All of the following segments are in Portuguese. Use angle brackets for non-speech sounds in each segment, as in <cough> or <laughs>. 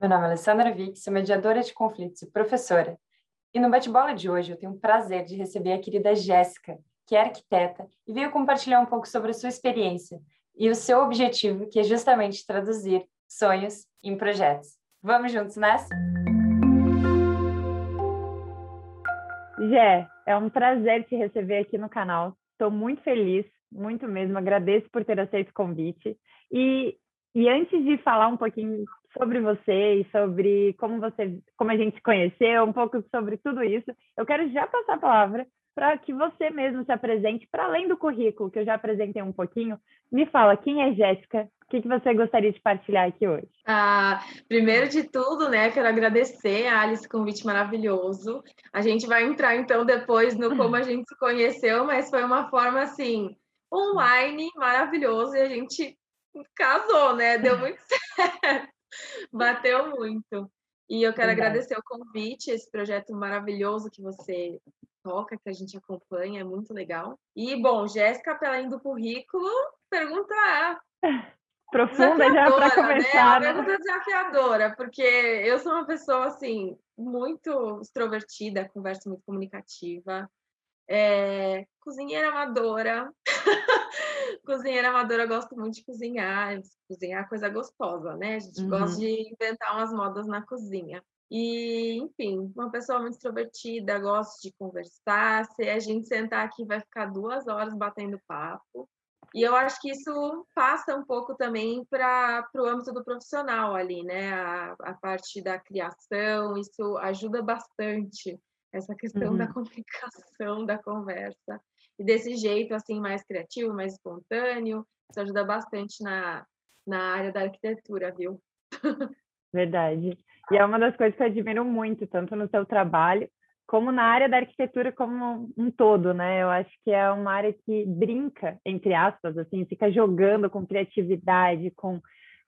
Meu nome é Alessandra Vick, sou mediadora de conflitos e professora. E no bate-bola de hoje eu tenho o prazer de receber a querida Jéssica, que é arquiteta e veio compartilhar um pouco sobre a sua experiência e o seu objetivo, que é justamente traduzir sonhos em projetos. Vamos juntos nessa? Jé, é um prazer te receber aqui no canal. Estou muito feliz, muito mesmo. Agradeço por ter aceito o convite. E, e antes de falar um pouquinho sobre você e sobre como você, como a gente se conheceu, um pouco sobre tudo isso, eu quero já passar a palavra para que você mesmo se apresente, para além do currículo que eu já apresentei um pouquinho. Me fala, quem é Jéssica? O que, que você gostaria de partilhar aqui hoje? Ah, primeiro de tudo, né, quero agradecer a Alice, convite maravilhoso. A gente vai entrar então depois no como a gente se conheceu, mas foi uma forma assim, online, maravilhoso, e a gente casou, né? Deu muito <laughs> certo. Bateu muito. E eu quero Verdade. agradecer o convite, esse projeto maravilhoso que você toca, que a gente acompanha, é muito legal. E, bom, Jéssica, para além do currículo, pergunta <laughs> profunda já para começar. Né? Uma pergunta desafiadora, porque eu sou uma pessoa, assim, muito extrovertida, conversa muito comunicativa, é, cozinheira amadora. <laughs> cozinheira amadora, gosto muito de cozinhar. Cozinhar é coisa gostosa, né? A gente uhum. gosta de inventar umas modas na cozinha. E, enfim, uma pessoa muito extrovertida, gosto de conversar. Se a gente sentar aqui, vai ficar duas horas batendo papo. E eu acho que isso passa um pouco também para o âmbito do profissional ali, né? A, a parte da criação, isso ajuda bastante essa questão uhum. da comunicação, da conversa. E desse jeito, assim, mais criativo, mais espontâneo, isso ajuda bastante na, na área da arquitetura, viu? Verdade. E é uma das coisas que eu admiro muito, tanto no seu trabalho, como na área da arquitetura como um todo, né? Eu acho que é uma área que brinca, entre aspas, assim, fica jogando com criatividade, com,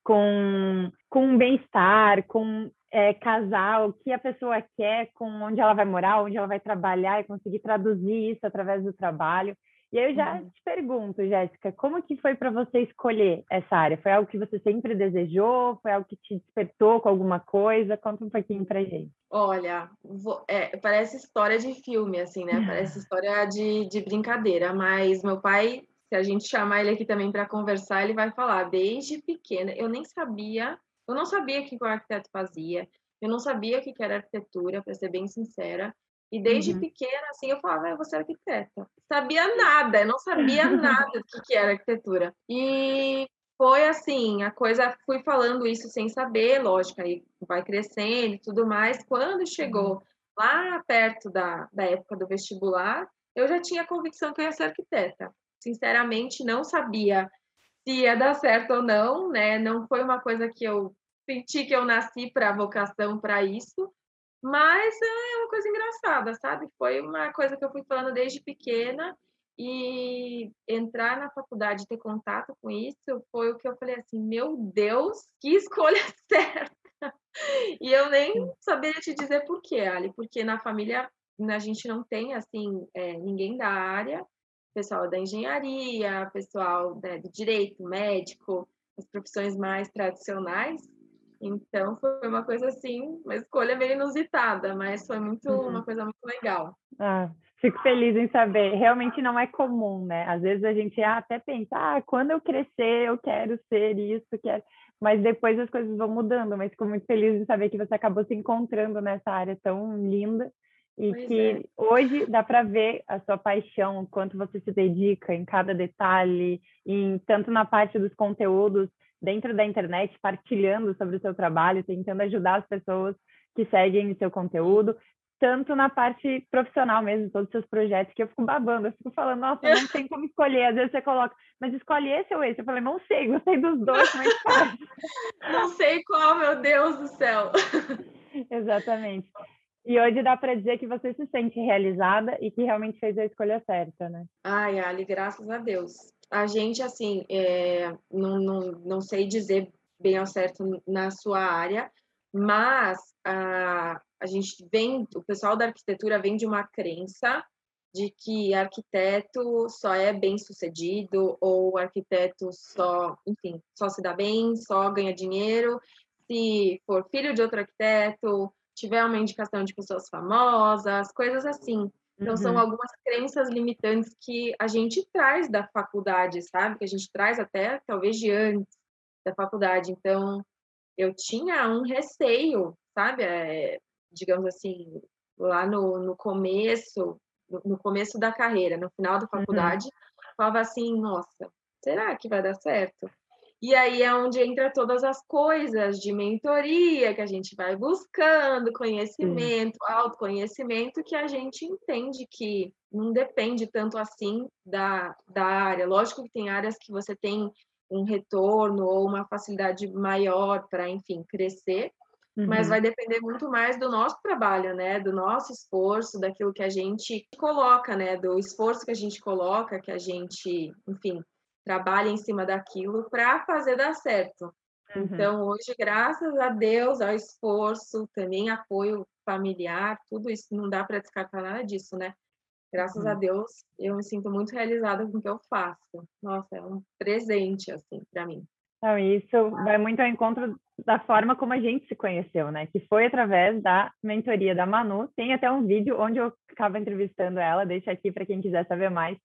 com, com bem-estar, com é, casar, o que a pessoa quer, com onde ela vai morar, onde ela vai trabalhar e conseguir traduzir isso através do trabalho. E aí eu já uhum. te pergunto, Jéssica, como que foi para você escolher essa área? Foi algo que você sempre desejou? Foi algo que te despertou com alguma coisa? Conta um pouquinho para gente. Olha, vou, é, parece história de filme, assim, né? Parece <laughs> história de, de brincadeira, mas meu pai, se a gente chamar ele aqui também para conversar, ele vai falar, desde pequena, eu nem sabia eu não sabia o que o arquiteto fazia, eu não sabia o que era arquitetura, para ser bem sincera. E desde uhum. pequena, assim, eu falava, ah, eu vou ser arquiteta. Sabia nada, eu não sabia <laughs> nada do que era arquitetura. E foi assim, a coisa, fui falando isso sem saber, lógico, aí vai crescendo e tudo mais. Quando chegou uhum. lá perto da, da época do vestibular, eu já tinha convicção que eu ia ser arquiteta. Sinceramente, não sabia se ia dar certo ou não, né? Não foi uma coisa que eu senti que eu nasci para vocação para isso, mas é uma coisa engraçada, sabe? Foi uma coisa que eu fui falando desde pequena e entrar na faculdade, ter contato com isso, foi o que eu falei assim, meu Deus, que escolha <laughs> certa! E eu nem saberia te dizer por quê, Ali, porque na família a gente não tem, assim, é, ninguém da área, pessoal da engenharia, pessoal né, do direito, médico, as profissões mais tradicionais. Então foi uma coisa assim, uma escolha meio inusitada, mas foi muito uhum. uma coisa muito legal. Ah, fico feliz em saber. Realmente não é comum, né? Às vezes a gente até pensa, ah, quando eu crescer eu quero ser isso, quero. Mas depois as coisas vão mudando. Mas fico muito feliz em saber que você acabou se encontrando nessa área tão linda e pois que é. hoje dá para ver a sua paixão, o quanto você se dedica em cada detalhe, em, tanto na parte dos conteúdos dentro da internet, partilhando sobre o seu trabalho, tentando ajudar as pessoas que seguem o seu conteúdo, tanto na parte profissional mesmo, todos os seus projetos, que eu fico babando, eu fico falando, nossa, não tem como escolher, às vezes você coloca, mas escolhe esse ou esse? Eu falei, não sei, gostei dos dois, que <laughs> faz? Não sei qual, meu Deus do céu. <laughs> Exatamente. E hoje dá para dizer que você se sente realizada e que realmente fez a escolha certa, né? Ai, Ali, graças a Deus. A gente, assim, é, não, não, não sei dizer bem ao certo na sua área, mas a, a gente vem, o pessoal da arquitetura vem de uma crença de que arquiteto só é bem sucedido ou arquiteto só, enfim, só se dá bem, só ganha dinheiro se for filho de outro arquiteto, tiver uma indicação de pessoas famosas, coisas assim. Então, uhum. são algumas crenças limitantes que a gente traz da faculdade, sabe? Que a gente traz até, talvez, de antes da faculdade. Então, eu tinha um receio, sabe? É, digamos assim, lá no, no começo, no começo da carreira, no final da uhum. faculdade, uhum. falava assim, nossa, será que vai dar certo? E aí é onde entra todas as coisas de mentoria que a gente vai buscando, conhecimento, autoconhecimento, que a gente entende que não depende tanto assim da, da área. Lógico que tem áreas que você tem um retorno ou uma facilidade maior para, enfim, crescer, Uhum. Mas vai depender muito mais do nosso trabalho, né? Do nosso esforço, daquilo que a gente coloca, né? Do esforço que a gente coloca, que a gente, enfim, trabalha em cima daquilo para fazer dar certo. Uhum. Então, hoje, graças a Deus, ao esforço, também apoio familiar, tudo isso não dá para descartar nada disso, né? Graças uhum. a Deus, eu me sinto muito realizada com o que eu faço. Nossa, é um presente, assim, para mim. Então, isso vai muito ao encontro da forma como a gente se conheceu, né? Que foi através da mentoria da Manu. Tem até um vídeo onde eu acabo entrevistando ela, deixa aqui para quem quiser saber mais.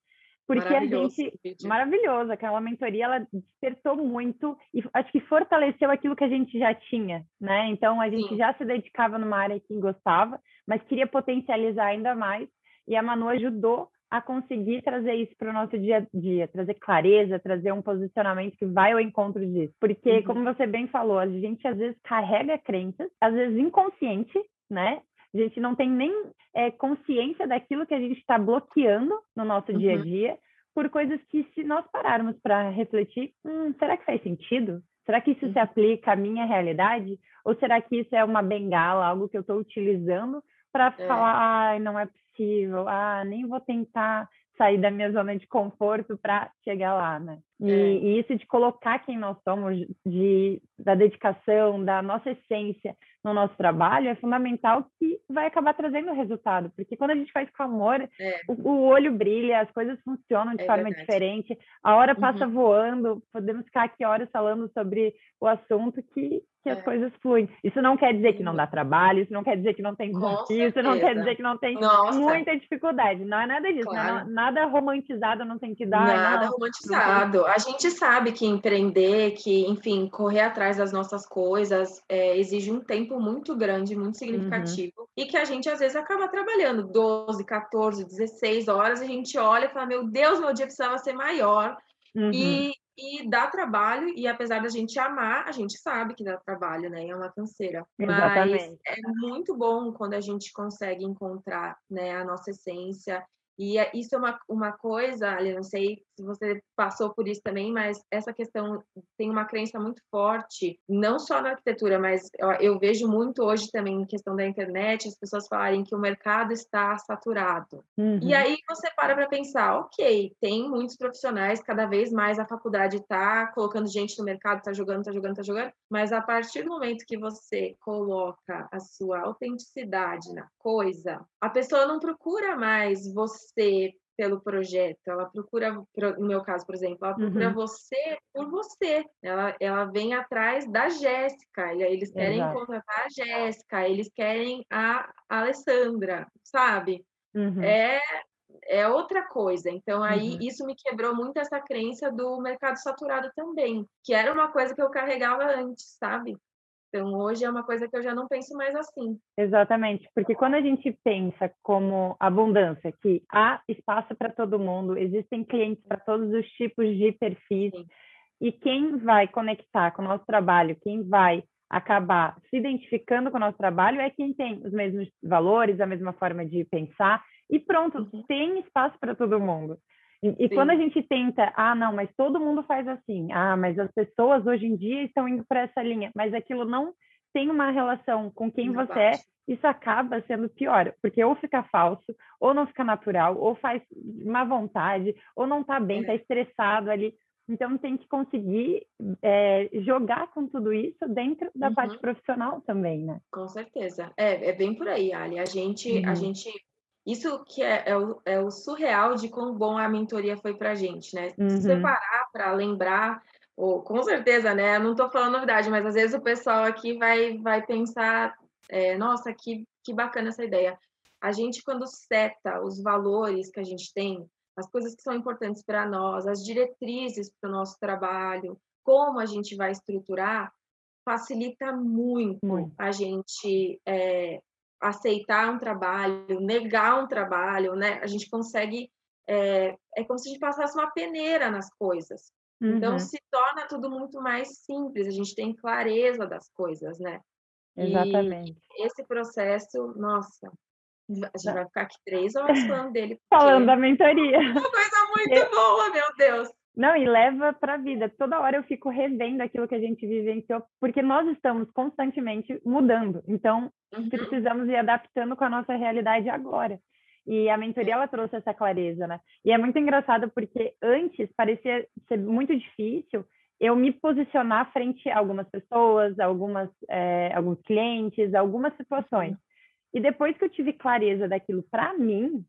Porque a gente. Maravilhoso, aquela mentoria ela despertou muito e acho que fortaleceu aquilo que a gente já tinha, né? Então a gente Sim. já se dedicava numa área que gostava, mas queria potencializar ainda mais. E a Manu ajudou a conseguir trazer isso para o nosso dia a dia, trazer clareza, trazer um posicionamento que vai ao encontro disso. Porque, uhum. como você bem falou, a gente às vezes carrega crenças, às vezes inconsciente, né? A gente não tem nem é, consciência daquilo que a gente está bloqueando no nosso uhum. dia a uhum. dia por coisas que, se nós pararmos para refletir, hum, será que faz sentido? Será que isso uhum. se aplica à minha realidade? Ou será que isso é uma bengala, algo que eu estou utilizando para é. falar, ai, não é possível, ah, nem vou tentar sair da minha zona de conforto para chegar lá, né? E, é. e, isso de colocar quem nós somos, de, da dedicação, da nossa essência no nosso trabalho, é fundamental que vai acabar trazendo resultado. Porque quando a gente faz com amor, é. o, o, olho brilha, as coisas funcionam de é forma verdade. diferente, a hora passa uhum. voando, podemos ficar aqui horas falando sobre o assunto que, que as é. coisas fluem. Isso não quer dizer que não dá trabalho, isso não quer dizer que não tem desafio, isso não quer dizer que não tem Nossa. muita dificuldade. Não é nada disso, né? claro. nada romantizado no sentido... Nada não, romantizado. A gente sabe que empreender, que, enfim, correr atrás das nossas coisas é, exige um tempo muito grande, muito uhum. significativo, uhum. e que a gente às vezes acaba trabalhando 12, 14, 16 horas, a gente olha e fala: meu Deus, meu dia precisava ser maior. Uhum. E, e dá trabalho, e apesar da gente amar, a gente sabe que dá trabalho, né? É uma canseira. Exatamente. Mas é muito bom quando a gente consegue encontrar né, a nossa essência e é, isso é uma, uma coisa, ali, não sei se você passou por isso também, mas essa questão tem uma crença muito forte, não só na arquitetura, mas eu, vejo muito hoje também em questão da internet, as pessoas falarem que o mercado está saturado. Uhum. E aí você para para pensar, ok, tem muitos profissionais, cada vez mais a faculdade está colocando gente no mercado, está jogando, está jogando, está jogando, mas a partir do momento que você coloca a sua autenticidade na coisa, a pessoa não procura mais você pelo projeto, ela procura, no meu caso, por exemplo, ela procura uhum. você por você. Ela, ela vem atrás da Jéssica, eles querem Exato. contratar a Jéssica, eles querem a Alessandra, sabe? Uhum. É, é outra coisa. Então, aí, uhum. isso me quebrou muito essa crença do mercado saturado também, que era uma coisa que eu carregava antes, sabe? Então, hoje é uma coisa que eu já não penso mais assim. Exatamente, porque quando a gente pensa como abundância, que há espaço para todo mundo, existem clientes para todos os tipos de perfis, Sim. e quem vai conectar com o nosso trabalho, quem vai acabar se identificando com o nosso trabalho é quem tem os mesmos valores, a mesma forma de pensar, e pronto, uhum. tem espaço para todo mundo. E, e quando a gente tenta, ah, não, mas todo mundo faz assim, ah, mas as pessoas hoje em dia estão indo para essa linha, mas aquilo não tem uma relação com quem não você é, bate. é, isso acaba sendo pior, porque ou fica falso, ou não fica natural, ou faz má vontade, ou não está bem, está é. estressado ali. Então tem que conseguir é, jogar com tudo isso dentro da uhum. parte profissional também, né? Com certeza. É, é bem por aí, Ali. A gente, uhum. a gente isso que é, é, o, é, o, surreal de quão bom a mentoria foi para a gente, né? Uhum. Se separar para lembrar, ou com certeza, né? não estou falando novidade, mas às vezes o pessoal aqui vai, vai pensar, é, nossa, que, que bacana essa ideia. A gente, quando seta os valores que a gente tem, as coisas que são importantes para nós, as diretrizes para o nosso trabalho, como a gente vai estruturar, facilita muito, muito. a gente é, aceitar um trabalho, negar um trabalho, né? A gente consegue. É, é como se a gente passasse uma peneira nas coisas. Então, uhum. Então, se torna tudo muito mais simples, a gente tem clareza das coisas, né? Exatamente. E esse processo, nossa, a gente vai ficar aqui três horas falando dele. Falando da mentoria. <laughs> Uma coisa muito boa, meu Deus. Não, e leva para a vida. Toda hora eu fico revendo aquilo que a gente vivenciou, porque nós estamos constantemente mudando. Então, uhum. precisamos ir adaptando com a nossa realidade agora. E a mentoria ela trouxe essa clareza, né? E é muito engraçado porque antes parecia ser muito difícil eu me posicionar frente a algumas pessoas, algumas, é, alguns clientes, algumas situações. Uhum. E depois que eu tive clareza daquilo para mim,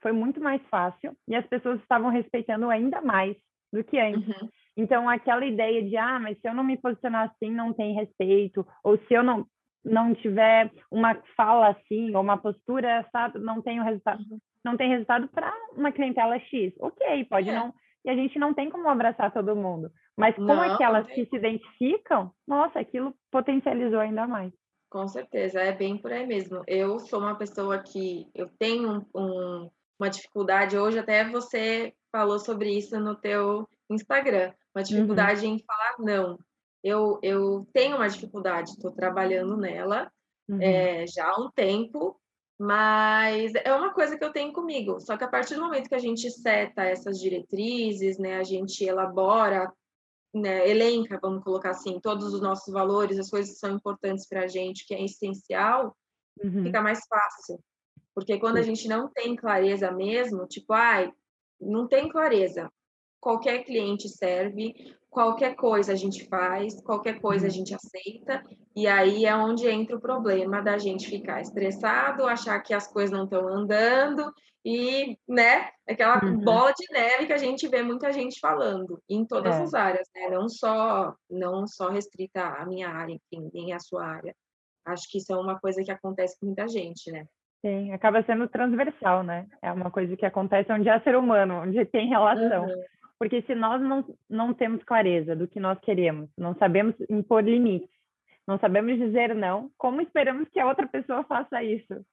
foi muito mais fácil e as pessoas estavam respeitando ainda mais do que antes. Uhum. Então, aquela ideia de, ah, mas se eu não me posicionar assim, não tem respeito, ou se eu não, não tiver uma fala assim, ou uma postura, sabe, não tenho resultado, uhum. não tem resultado para uma clientela X. Ok, pode é. não. E a gente não tem como abraçar todo mundo. Mas com não, aquelas que se identificam, nossa, aquilo potencializou ainda mais. Com certeza, é bem por aí mesmo. Eu sou uma pessoa que eu tenho um, uma dificuldade, hoje até você falou sobre isso no teu Instagram, uma uhum. dificuldade uhum. em falar não. Eu, eu tenho uma dificuldade, estou trabalhando nela uhum. é, já há um tempo, mas é uma coisa que eu tenho comigo. Só que a partir do momento que a gente seta essas diretrizes, né, a gente elabora, né, elenca, vamos colocar assim, todos os nossos valores, as coisas que são importantes para a gente, que é essencial, uhum. fica mais fácil. Porque quando a gente não tem clareza mesmo, tipo, ai, não tem clareza. Qualquer cliente serve, qualquer coisa a gente faz, qualquer coisa a uhum. gente aceita, e aí é onde entra o problema da gente ficar estressado, achar que as coisas não estão andando, e, né, aquela uhum. bola de neve que a gente vê muita gente falando, em todas é. as áreas, né, não só, não só restrita à minha área, enfim, nem à sua área. Acho que isso é uma coisa que acontece com muita gente, né? Sim, acaba sendo transversal, né? É uma coisa que acontece onde há ser humano, onde tem relação. Uhum. Porque se nós não, não temos clareza do que nós queremos, não sabemos impor limites, não sabemos dizer não, como esperamos que a outra pessoa faça isso?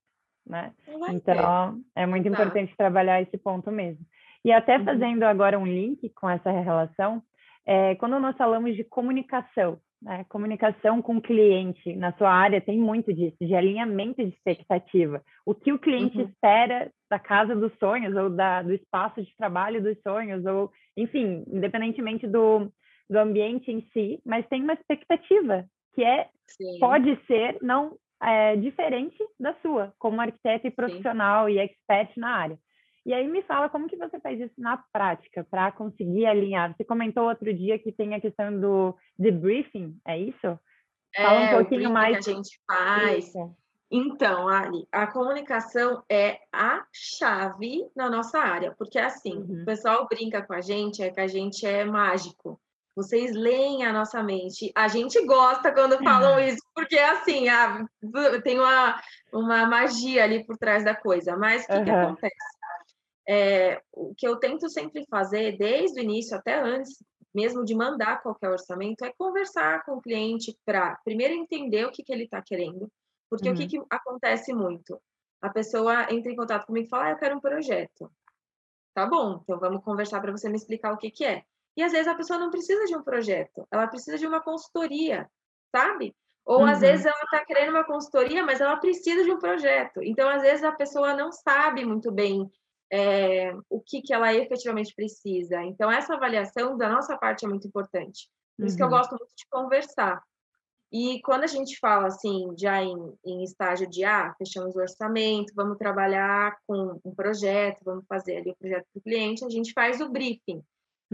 Né? Então, é muito importante trabalhar esse ponto mesmo. E até uhum. fazendo agora um link com essa relação, é, quando nós falamos de comunicação, né? Comunicação com o cliente na sua área tem muito disso, de alinhamento de expectativa. O que o cliente uhum. espera da casa dos sonhos, ou da, do espaço de trabalho dos sonhos, ou, enfim, independentemente do, do ambiente em si, mas tem uma expectativa que é Sim. pode ser não é, diferente da sua, como arquiteto e profissional Sim. e expert na área. E aí me fala como que você faz isso na prática para conseguir alinhar. Você comentou outro dia que tem a questão do debriefing, é isso? Fala é, um pouquinho mais que a gente faz. Isso. Então, Ali, a comunicação é a chave na nossa área, porque assim, uhum. o pessoal brinca com a gente, é que a gente é mágico. Vocês leem a nossa mente. A gente gosta quando falam uhum. <laughs> isso, porque assim, ah, tem uma, uma magia ali por trás da coisa. Mas o que, uhum. que acontece? É, o que eu tento sempre fazer, desde o início até antes, mesmo de mandar qualquer orçamento, é conversar com o cliente para primeiro entender o que, que ele está querendo, porque uhum. o que, uhum. que acontece muito? A pessoa entra em contato comigo e fala: ah, eu quero um projeto. Tá bom, então vamos conversar para você me explicar o que, que é. E às vezes a pessoa não precisa de um projeto, ela precisa de uma consultoria, sabe? Ou uhum. às vezes ela está querendo uma consultoria, mas ela precisa de um projeto. Então, às vezes a pessoa não sabe muito bem é, o que, que ela efetivamente precisa. Então, essa avaliação da nossa parte é muito importante. Por isso uhum. que eu uhum. gosto muito de conversar. E quando a gente fala assim, já em, em estágio de ah, fechamos o orçamento, vamos trabalhar com um projeto, vamos fazer ali o projeto para o cliente, a gente faz o briefing,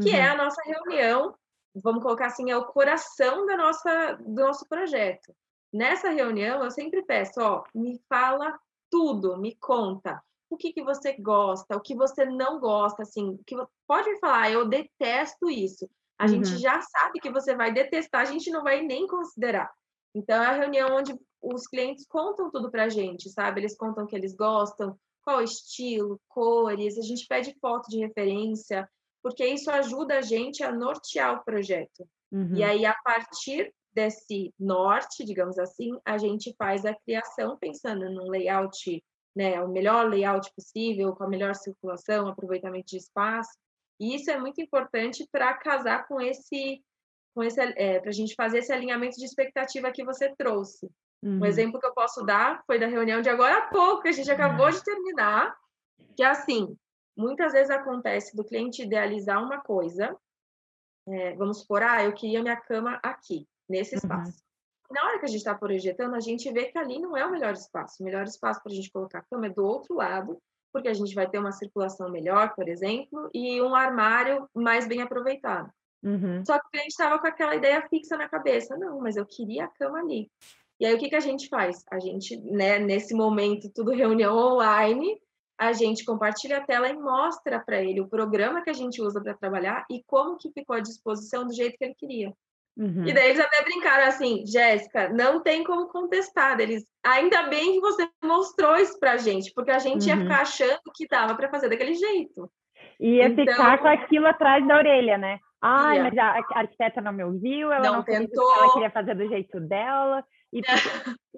que uhum. é a nossa reunião, vamos colocar assim, é o coração da nossa, do nosso projeto. Nessa reunião, eu sempre peço, ó, me fala tudo, me conta o que, que você gosta, o que você não gosta, assim, que pode me falar, eu detesto isso, A uhum. gente já sabe que você vai detestar, a gente não vai nem considerar. Então, é a reunião onde os clientes contam tudo para a gente, sabe? Eles contam o que eles gostam, qual estilo, cores, a gente pede foto de referência, porque isso ajuda a gente a nortear o projeto. Uhum. E aí, a partir desse norte, digamos assim, a gente faz a criação pensando num layout, né, o melhor layout possível, com a melhor circulação, aproveitamento de espaço. E isso é muito importante para casar com esse com esse, é, para a gente fazer esse alinhamento de expectativa que você trouxe. Uhum. Um exemplo que eu posso dar foi da reunião de agora há pouco, que a gente acabou de terminar, que é assim, muitas vezes acontece do cliente idealizar uma coisa, é, vamos supor, ah, eu queria minha cama aqui, nesse uhum. espaço. Uhum. Na hora que a gente está projetando, a gente vê que ali não é o melhor espaço. O melhor espaço para a gente colocar a cama é do outro lado, porque a gente vai ter uma circulação melhor, por exemplo, e um armário mais bem aproveitado. Uhum. Só que o cliente estava com aquela ideia fixa na cabeça. Não, mas eu queria a cama ali. E aí o que, que a gente faz? A gente, né, nesse momento, tudo reunião online, a gente compartilha a tela e mostra para ele o programa que a gente usa para trabalhar e como que ficou à disposição do jeito que ele queria. Uhum. E daí eles até brincaram assim, Jéssica, não tem como contestar. Eles, ainda bem que você mostrou isso para a gente, porque a gente uhum. ia ficar achando que dava para fazer daquele jeito. Ia então... ficar com aquilo atrás da orelha, né? Ai, mas a arquiteta não me ouviu, ela não, não tentou. Ela queria fazer do jeito dela. E,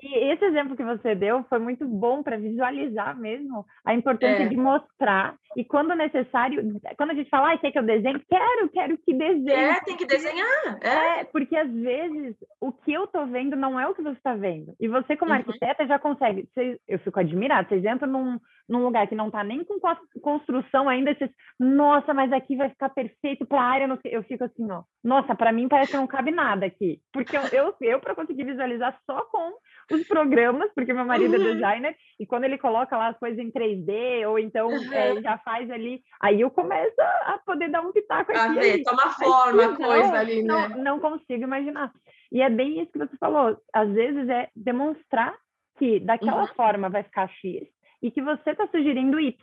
e, esse exemplo que você deu foi muito bom para visualizar mesmo a importância é. de mostrar. E quando necessário, quando a gente fala, ah, quer que eu desenhe? Quero, quero que desenhe. É, tem que desenhar. É. é, porque às vezes o que eu tô vendo não é o que você está vendo. E você, como uhum. arquiteta, já consegue. eu fico admirada. Vocês entram num, num lugar que não está nem com construção ainda, vocês, nossa, mas aqui vai ficar perfeito para a área. Eu fico assim, ó, nossa, para mim parece que não cabe nada aqui. Porque eu, eu, eu para conseguir visualizar só com os programas, porque meu marido é uhum. designer, e quando ele coloca lá as coisas em 3D, ou então é, já faz ali, aí eu começo a poder dar um pitaco aqui. A ver, toma forma a coisa não, ali, né? Não, não consigo imaginar. E é bem isso que você falou, às vezes é demonstrar que daquela uhum. forma vai ficar X, e que você está sugerindo Y.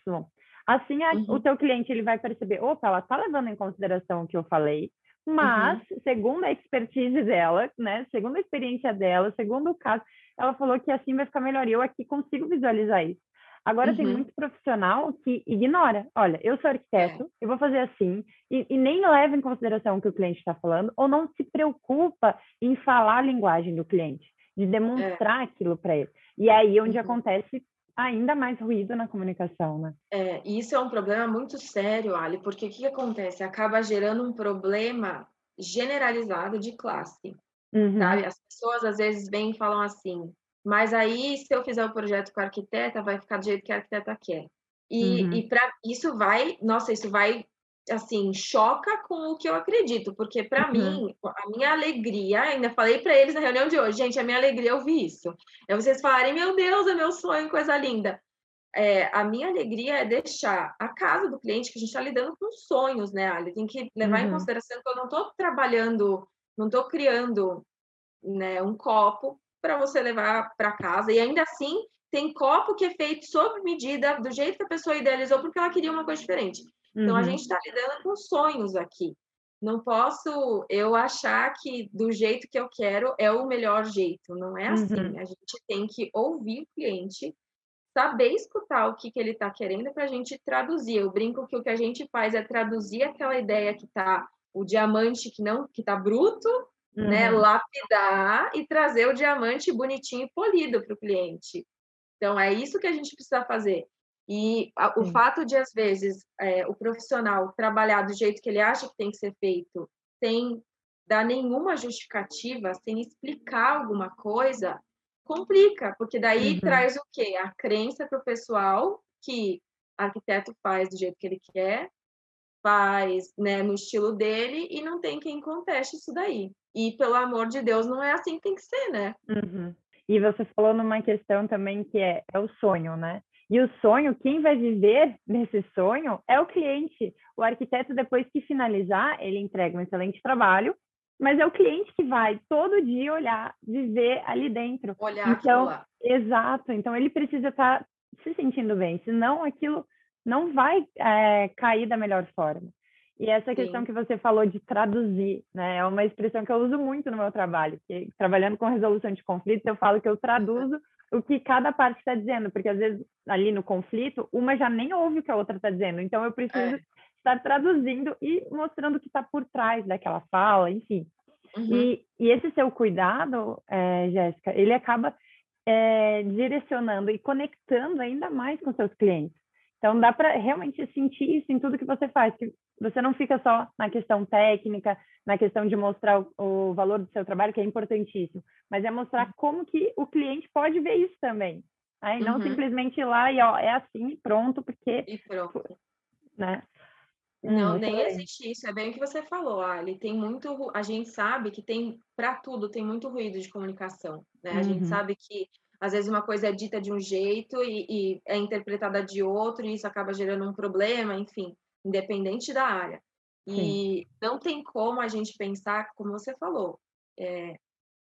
Assim, a, uhum. o teu cliente ele vai perceber, opa, ela está levando em consideração o que eu falei, mas, uhum. segundo a expertise dela, né, segundo a experiência dela, segundo o caso, ela falou que assim vai ficar melhor. E eu aqui consigo visualizar isso. Agora, uhum. tem muito profissional que ignora. Olha, eu sou arquiteto, é. eu vou fazer assim, e, e, nem leva em consideração o que o cliente está falando, ou não se preocupa em falar a linguagem do cliente, de demonstrar é. aquilo para ele. E aí, onde uhum. acontece ainda mais ruído na comunicação, né? É, isso é um problema muito sério, Ali, porque o que, que acontece? Acaba gerando um problema generalizado de classe, uhum. sabe? As pessoas às vezes vêm e falam assim, mas aí se eu fizer o projeto com a arquiteta, vai ficar do jeito que a arquiteta quer. E, uhum. e para isso vai, nossa, isso vai assim, choca com o que eu acredito, porque para uhum. mim, a minha alegria, ainda falei para eles na reunião de hoje, gente, a minha alegria é ouvir isso. É vocês falarem, meu Deus, é meu sonho, coisa linda. É, a minha alegria é deixar a casa do cliente, que a gente está lidando com sonhos, né, Ali? Tem que levar uhum. em consideração que eu não estou trabalhando, não estou criando né, um copo para você levar para casa, e ainda assim tem copo que é feito sob medida, do jeito que a pessoa idealizou, porque ela queria uma coisa diferente. Então, uhum. a gente está lidando com sonhos aqui. Não posso eu achar que do jeito que eu quero é o melhor jeito. Não é assim. Uhum. A gente tem que ouvir o cliente, saber escutar o que, que ele está querendo para a gente traduzir. Eu brinco que o que a gente faz é traduzir aquela ideia que está o diamante que não que está bruto, né, uhum. né? Lapidar e trazer o diamante bonitinho e polido para o cliente. Então é isso que a gente precisa fazer. E a, o fato de, às vezes, é, o profissional trabalhar do jeito que ele acha que tem que ser feito, sem dar nenhuma justificativa, sem explicar alguma coisa, complica, porque daí uhum. traz o quê? A crença para o pessoal que arquiteto faz do jeito que ele quer, faz né, no estilo dele e não tem quem conteste isso daí. E, pelo amor de Deus, não é assim que tem que ser, né? Uhum. E você falou numa questão também que é, é o sonho, né? E o sonho, quem vai viver nesse sonho é o cliente. O arquiteto, depois que finalizar, ele entrega um excelente trabalho, mas é o cliente que vai todo dia olhar, viver ali dentro. Olhar então, exato. Então ele precisa estar tá se sentindo bem, senão aquilo não vai é, cair da melhor forma. E essa questão Sim. que você falou de traduzir, né? É uma expressão que eu uso muito no meu trabalho. Que, trabalhando com resolução de conflitos, eu falo que eu traduzo o que cada parte está dizendo, porque às vezes ali no conflito, uma já nem ouve o que a outra está dizendo. Então eu preciso é. estar traduzindo e mostrando o que está por trás daquela fala, enfim. Uhum. E, e, esse seu cuidado, é, Jéssica, ele acaba é, direcionando e conectando ainda mais com seus clientes. Então, dá para realmente sentir isso em tudo que você faz, que você não fica só na questão técnica, na questão de mostrar o, o valor do seu trabalho, que é importantíssimo, mas é mostrar como que o cliente pode ver isso também. Aí não uhum. simplesmente ir lá e ó, é assim e pronto, porque. E pronto. Né? Não, hum, nem existe isso. É bem o que você falou, Ali. Tem muito. A gente sabe que tem, para tudo, tem muito ruído de comunicação. Né? A uhum. gente sabe que às vezes uma coisa é dita de um jeito e, e, é interpretada de outro, e isso acaba gerando um problema, enfim, independente da área. E Sim. não tem como a gente pensar, como você falou, é,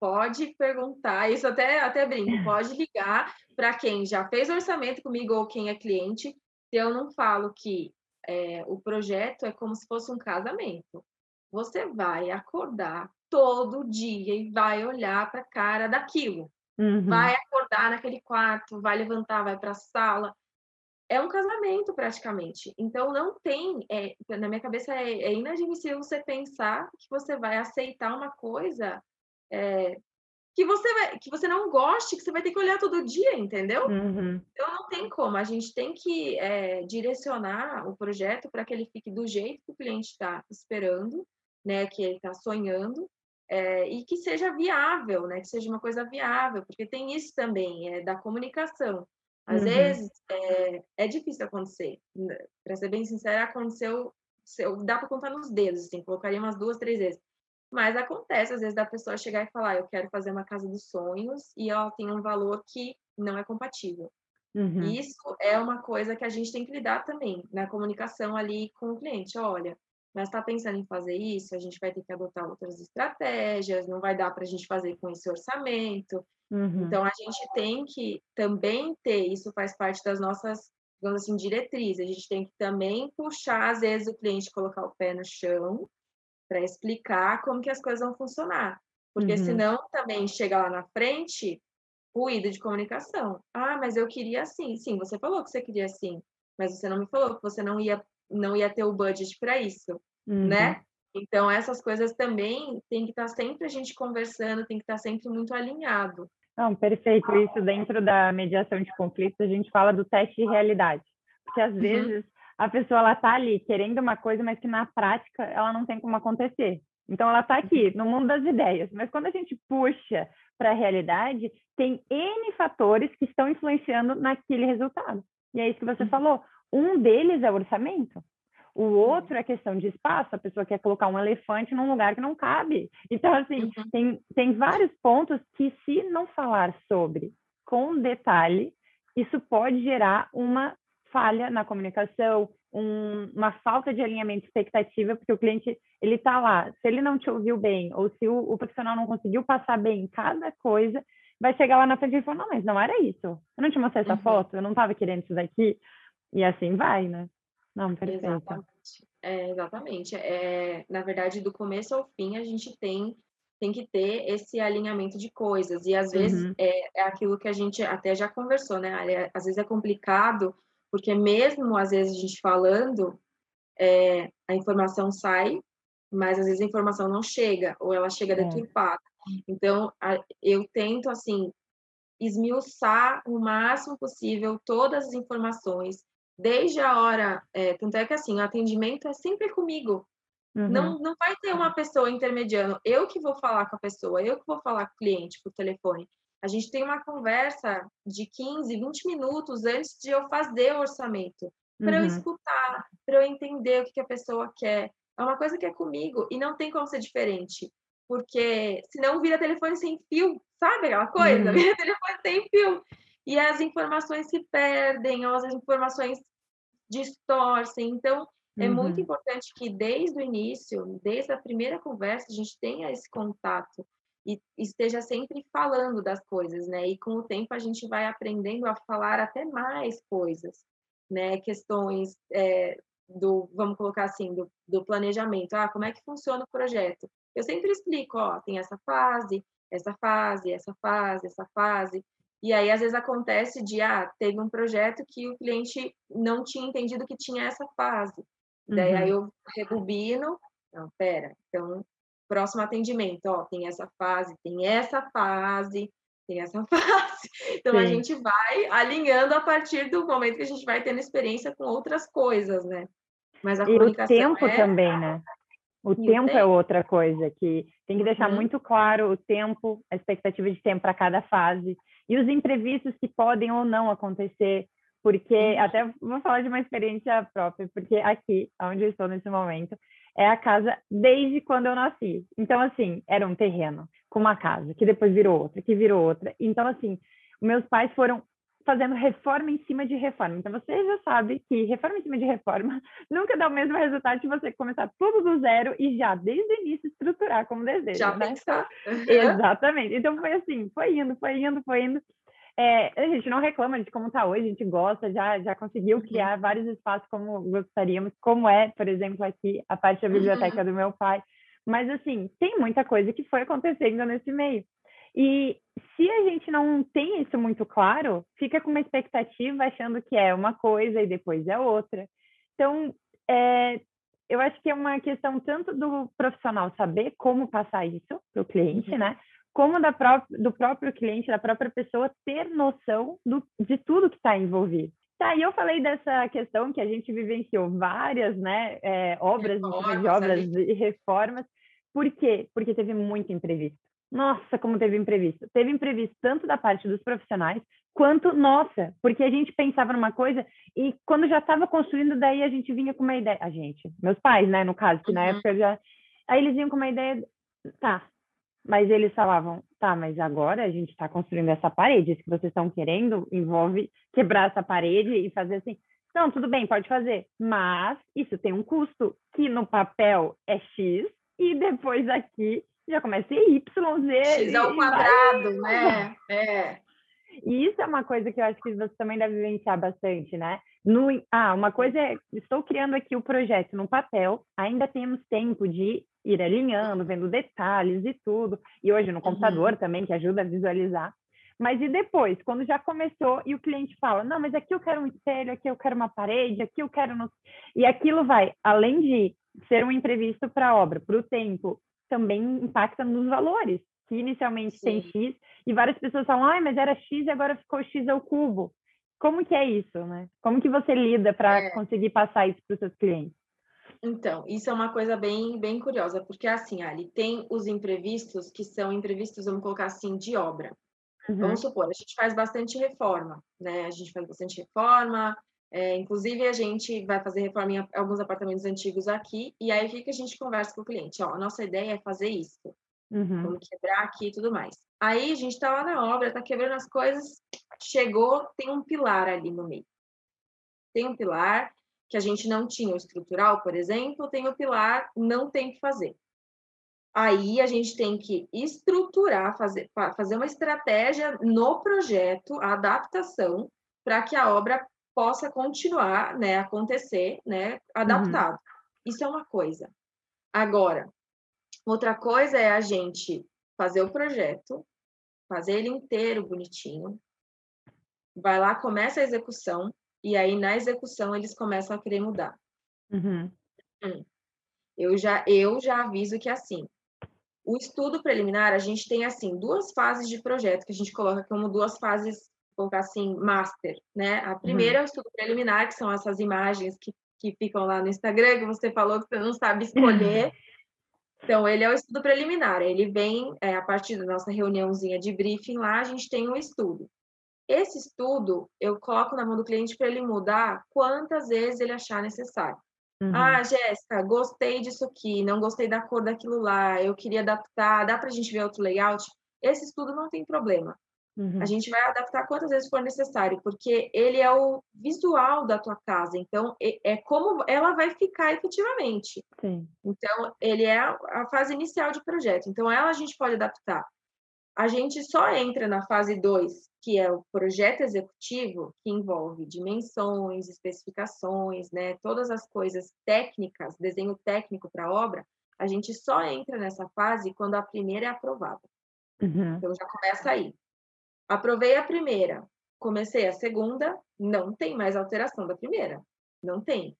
pode perguntar, <laughs> isso até, até brinco, pode ligar para quem já fez orçamento comigo ou quem é cliente, se eu não falo que é, o projeto é como se fosse um casamento. Você vai acordar todo dia e vai olhar para a cara daquilo. Uhum. Vai acordar naquele quarto, vai levantar, vai para a sala. É um casamento praticamente. Então não tem, é, na minha cabeça é, é, inadmissível você pensar que você vai aceitar uma coisa é, que você vai, que você não goste, que você vai ter que olhar todo dia, entendeu? Uhum. Então não tem como. A gente tem que é, direcionar o projeto para que ele fique do jeito que o cliente está esperando, né? Que ele está sonhando. É, e que seja viável, né? Que seja uma coisa viável, porque tem isso também, é da comunicação. Às uhum. vezes é, é, difícil acontecer. Né? Para ser bem sincera, aconteceu, dá para contar nos dedos, assim, colocaria umas duas, três vezes. Mas acontece, às vezes, da pessoa chegar e falar: Eu quero fazer uma casa dos sonhos e ela tem um valor que não é compatível. Uhum. Isso é uma coisa que a gente tem que lidar também na comunicação ali com o cliente. Olha, mas está pensando em fazer isso, a gente vai ter que adotar outras estratégias, não vai dar para a gente fazer com esse orçamento. Uhum. Então, a gente tem que também ter, isso faz parte das nossas, digamos assim, diretrizes, a gente tem que também puxar, às vezes, o cliente colocar o pé no chão para explicar como que as coisas vão funcionar. Porque uhum. senão também chega lá na frente ruído de comunicação. Ah, mas eu queria assim. Sim, você falou que você queria assim, mas você não me falou que você não ia não ia ter o budget para isso, uhum. né? Então essas coisas também tem que estar tá sempre a gente conversando, tem que estar tá sempre muito alinhado. Não, perfeito. Isso dentro da mediação de conflitos a gente fala do teste de realidade, porque às uhum. vezes a pessoa ela tá ali querendo uma coisa, mas que na prática ela não tem como acontecer. Então ela está aqui no mundo das ideias, mas quando a gente puxa para a realidade, tem N fatores que estão influenciando naquele resultado. E é isso que você uhum. falou. Um deles é o orçamento. O uhum. outro é questão de espaço, a pessoa quer colocar um elefante num lugar que não cabe. Então, assim, uhum. tem, tem vários pontos que, se não falar sobre com detalhe, isso pode gerar uma falha na comunicação, um, uma falta de alinhamento de expectativa, porque o cliente ele está lá, se ele não te ouviu bem, ou se o, o, profissional não conseguiu passar bem cada coisa, vai chegar lá na frente e falar, não, mas não era isso, eu não te mostrei essa uhum. foto, eu não estava querendo isso daqui, e assim vai, né? Não, perfeito. Exatamente. É, exatamente. É, na verdade, do começo ao fim, a gente tem tem que ter esse alinhamento de coisas. E às vezes uhum. é, é, aquilo que a gente até já conversou, né? Às vezes é complicado porque mesmo às vezes a gente falando, é, a informação sai, mas às vezes a informação não chega, ou ela chega é. deturpada. Então, a, eu tento, assim, esmiuçar o máximo possível todas as informações, desde a hora, é, tanto é que, assim, o atendimento é sempre comigo, Uhum. Não, não vai ter uma pessoa intermediando. Eu que vou falar com a pessoa, eu que vou falar com o cliente por telefone. A gente tem uma conversa de 15, 20 minutos antes de eu fazer o orçamento, para uhum. eu escutar, para eu entender o que, que a pessoa quer. É uma coisa que é comigo e não tem como ser diferente, porque senão vira telefone sem fio, sabe aquela coisa? Uhum. Vira telefone sem fio. E as informações se perdem, ou as informações distorcem. Então, é uhum. muito importante que desde o início, desde a primeira conversa, a gente tenha esse contato e esteja sempre falando das coisas, né? E com o tempo a gente vai aprendendo a falar até mais coisas, né? Questões é, do vamos colocar assim, do, do planejamento. Ah, como é que funciona o projeto? Eu sempre explico, ó, tem essa fase, essa fase, essa fase, essa fase. E aí, às vezes, acontece de, ah, teve um projeto que o cliente não tinha entendido que tinha essa fase. Uhum. Daí, aí uhum. eu rebobino, não, pera, então, próximo atendimento, ó, tem essa fase, tem essa fase, tem essa <laughs> fase. Então, Sim. a gente vai alinhando a partir do momento que a gente vai tendo experiência com outras coisas, né? Mas a e comunicação o tempo é... também, né? O tempo, é outra coisa que tem que deixar uhum. muito claro o tempo, a expectativa de tempo para cada fase e os imprevistos que podem ou não acontecer, porque uhum. até vou falar de uma experiência própria, porque aqui, onde eu estou nesse momento, é a casa desde quando eu nasci. Então, assim, era um terreno com uma casa, que depois virou outra, que virou outra. Então, assim, meus pais foram fazendo reforma em cima de reforma. Então, você já sabe que reforma em cima de reforma <laughs> nunca dá o mesmo resultado de você começar tudo do zero e já, desde o início, estruturar como deseja. Já né? pensar. Exatamente. Então, foi assim, foi indo, foi indo, foi indo. É, a gente não reclama de como está hoje, a gente gosta, já, já conseguiu uhum. criar vários espaços como gostaríamos, como é, por exemplo, aqui a parte da biblioteca uhum. do meu pai. Mas, assim, tem muita coisa que foi acontecendo nesse meio. E se a gente não tem isso muito claro, fica com uma expectativa achando que é uma coisa e depois é outra. Então, é, eu acho que é uma questão tanto do profissional saber como passar isso para o cliente, uhum. né? Como da pró do próprio cliente, da própria pessoa ter noção do, de tudo que está envolvido. Tá, e eu falei dessa questão que a gente vivenciou várias né, é, obras, reformas, de obras e reformas. Por quê? Porque teve muito imprevisto. Nossa, como teve imprevisto. Teve imprevisto tanto da parte dos profissionais quanto nossa, porque a gente pensava numa coisa e quando já estava construindo, daí a gente vinha com uma ideia. A gente, meus pais, né, no caso, que na uhum. época já. Aí eles vinham com uma ideia, tá. Mas eles falavam, tá, mas agora a gente está construindo essa parede, isso que vocês estão querendo envolve quebrar essa parede e fazer assim. Não, tudo bem, pode fazer, mas isso tem um custo que no papel é X e depois aqui já comecei Y, Z. X ao quadrado, vai... <laughs> né? É. E isso é uma coisa que eu acho que você também deve vivenciar bastante, né? No, ah, uma coisa é, estou criando aqui o projeto no papel, ainda temos tempo de ir alinhando, vendo detalhes e tudo, e hoje no computador uhum. também, que ajuda a visualizar. Mas e depois, quando já começou e o cliente fala, não, mas aqui eu quero um espelho, aqui eu quero uma parede, aqui eu quero... No... E aquilo vai, além de ser um imprevisto para a obra, para o tempo também impacta nos valores, que inicialmente Sim. tem X, e várias pessoas falam, ah, mas era X e agora ficou X ao cubo. Como que é isso, né? Como que você lida para é. conseguir passar isso para os seus clientes? Então, isso é uma coisa bem, bem curiosa, porque assim, Ali, tem os imprevistos que são imprevistos, vamos colocar assim, de obra. Uhum. Vamos supor, a gente faz bastante reforma, né? A gente faz bastante reforma, é, inclusive, a gente vai fazer reforma em alguns apartamentos antigos aqui, e aí fica a gente conversa com o cliente, ó, a nossa ideia é fazer isso, uhum. vamos quebrar aqui e tudo mais. Aí a gente tá lá na obra, tá quebrando as coisas, chegou, tem um pilar ali no meio. Tem um pilar que a gente não tinha o estrutural, por exemplo, tem o pilar, não tem que fazer. Aí a gente tem que estruturar, fazer, fazer uma estratégia no projeto, a adaptação, para que a obra possa continuar, né, acontecer, né, adaptado. Uhum. Isso é uma coisa. Agora, outra coisa é a gente fazer o projeto, fazer ele inteiro bonitinho, vai lá, começa a execução, e aí na execução eles começam a querer mudar. Uhum. Hum. Eu já eu já aviso que assim, o estudo preliminar a gente tem assim duas fases de projeto que a gente coloca como duas fases colocar assim, master, né? A primeira uhum. é o estudo preliminar, que são essas imagens que, que ficam lá no Instagram, que você falou que você não sabe escolher. <laughs> Então, ele é o estudo preliminar. Ele vem, é, a partir da nossa reuniãozinha de briefing lá, a gente tem um estudo. Esse estudo, eu coloco na mão do cliente para ele mudar quantas vezes ele achar necessário. Uhum. Ah, Jéssica, gostei disso aqui, não gostei da cor daquilo lá, eu queria adaptar, dá para a gente ver outro layout? Esse estudo não tem problema. Uhum. A gente vai adaptar quantas vezes for necessário, porque ele é o visual da tua casa, então é, como ela vai ficar efetivamente. Sim. Então, ele é a fase inicial de projeto, então ela a gente pode adaptar. A gente só entra na fase 2, que é o projeto executivo, que envolve dimensões, especificações, né, todas as coisas técnicas, desenho técnico para a obra, a gente só entra nessa fase quando a primeira é aprovada. Uhum. Então já começa aí. Aprovei a primeira, comecei a segunda, não tem mais alteração da primeira. Não tem.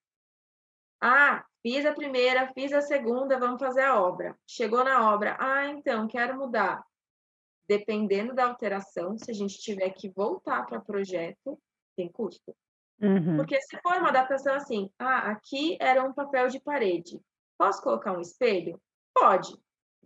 Ah, fiz a primeira, fiz a segunda, vamos fazer a obra. Chegou na obra, ah, então, quero mudar dependendo da alteração, se a gente tiver que voltar para projeto, tem custo. Uhum. Porque se for uma adaptação assim, ah, aqui era um papel de parede, posso colocar um espelho? Pode,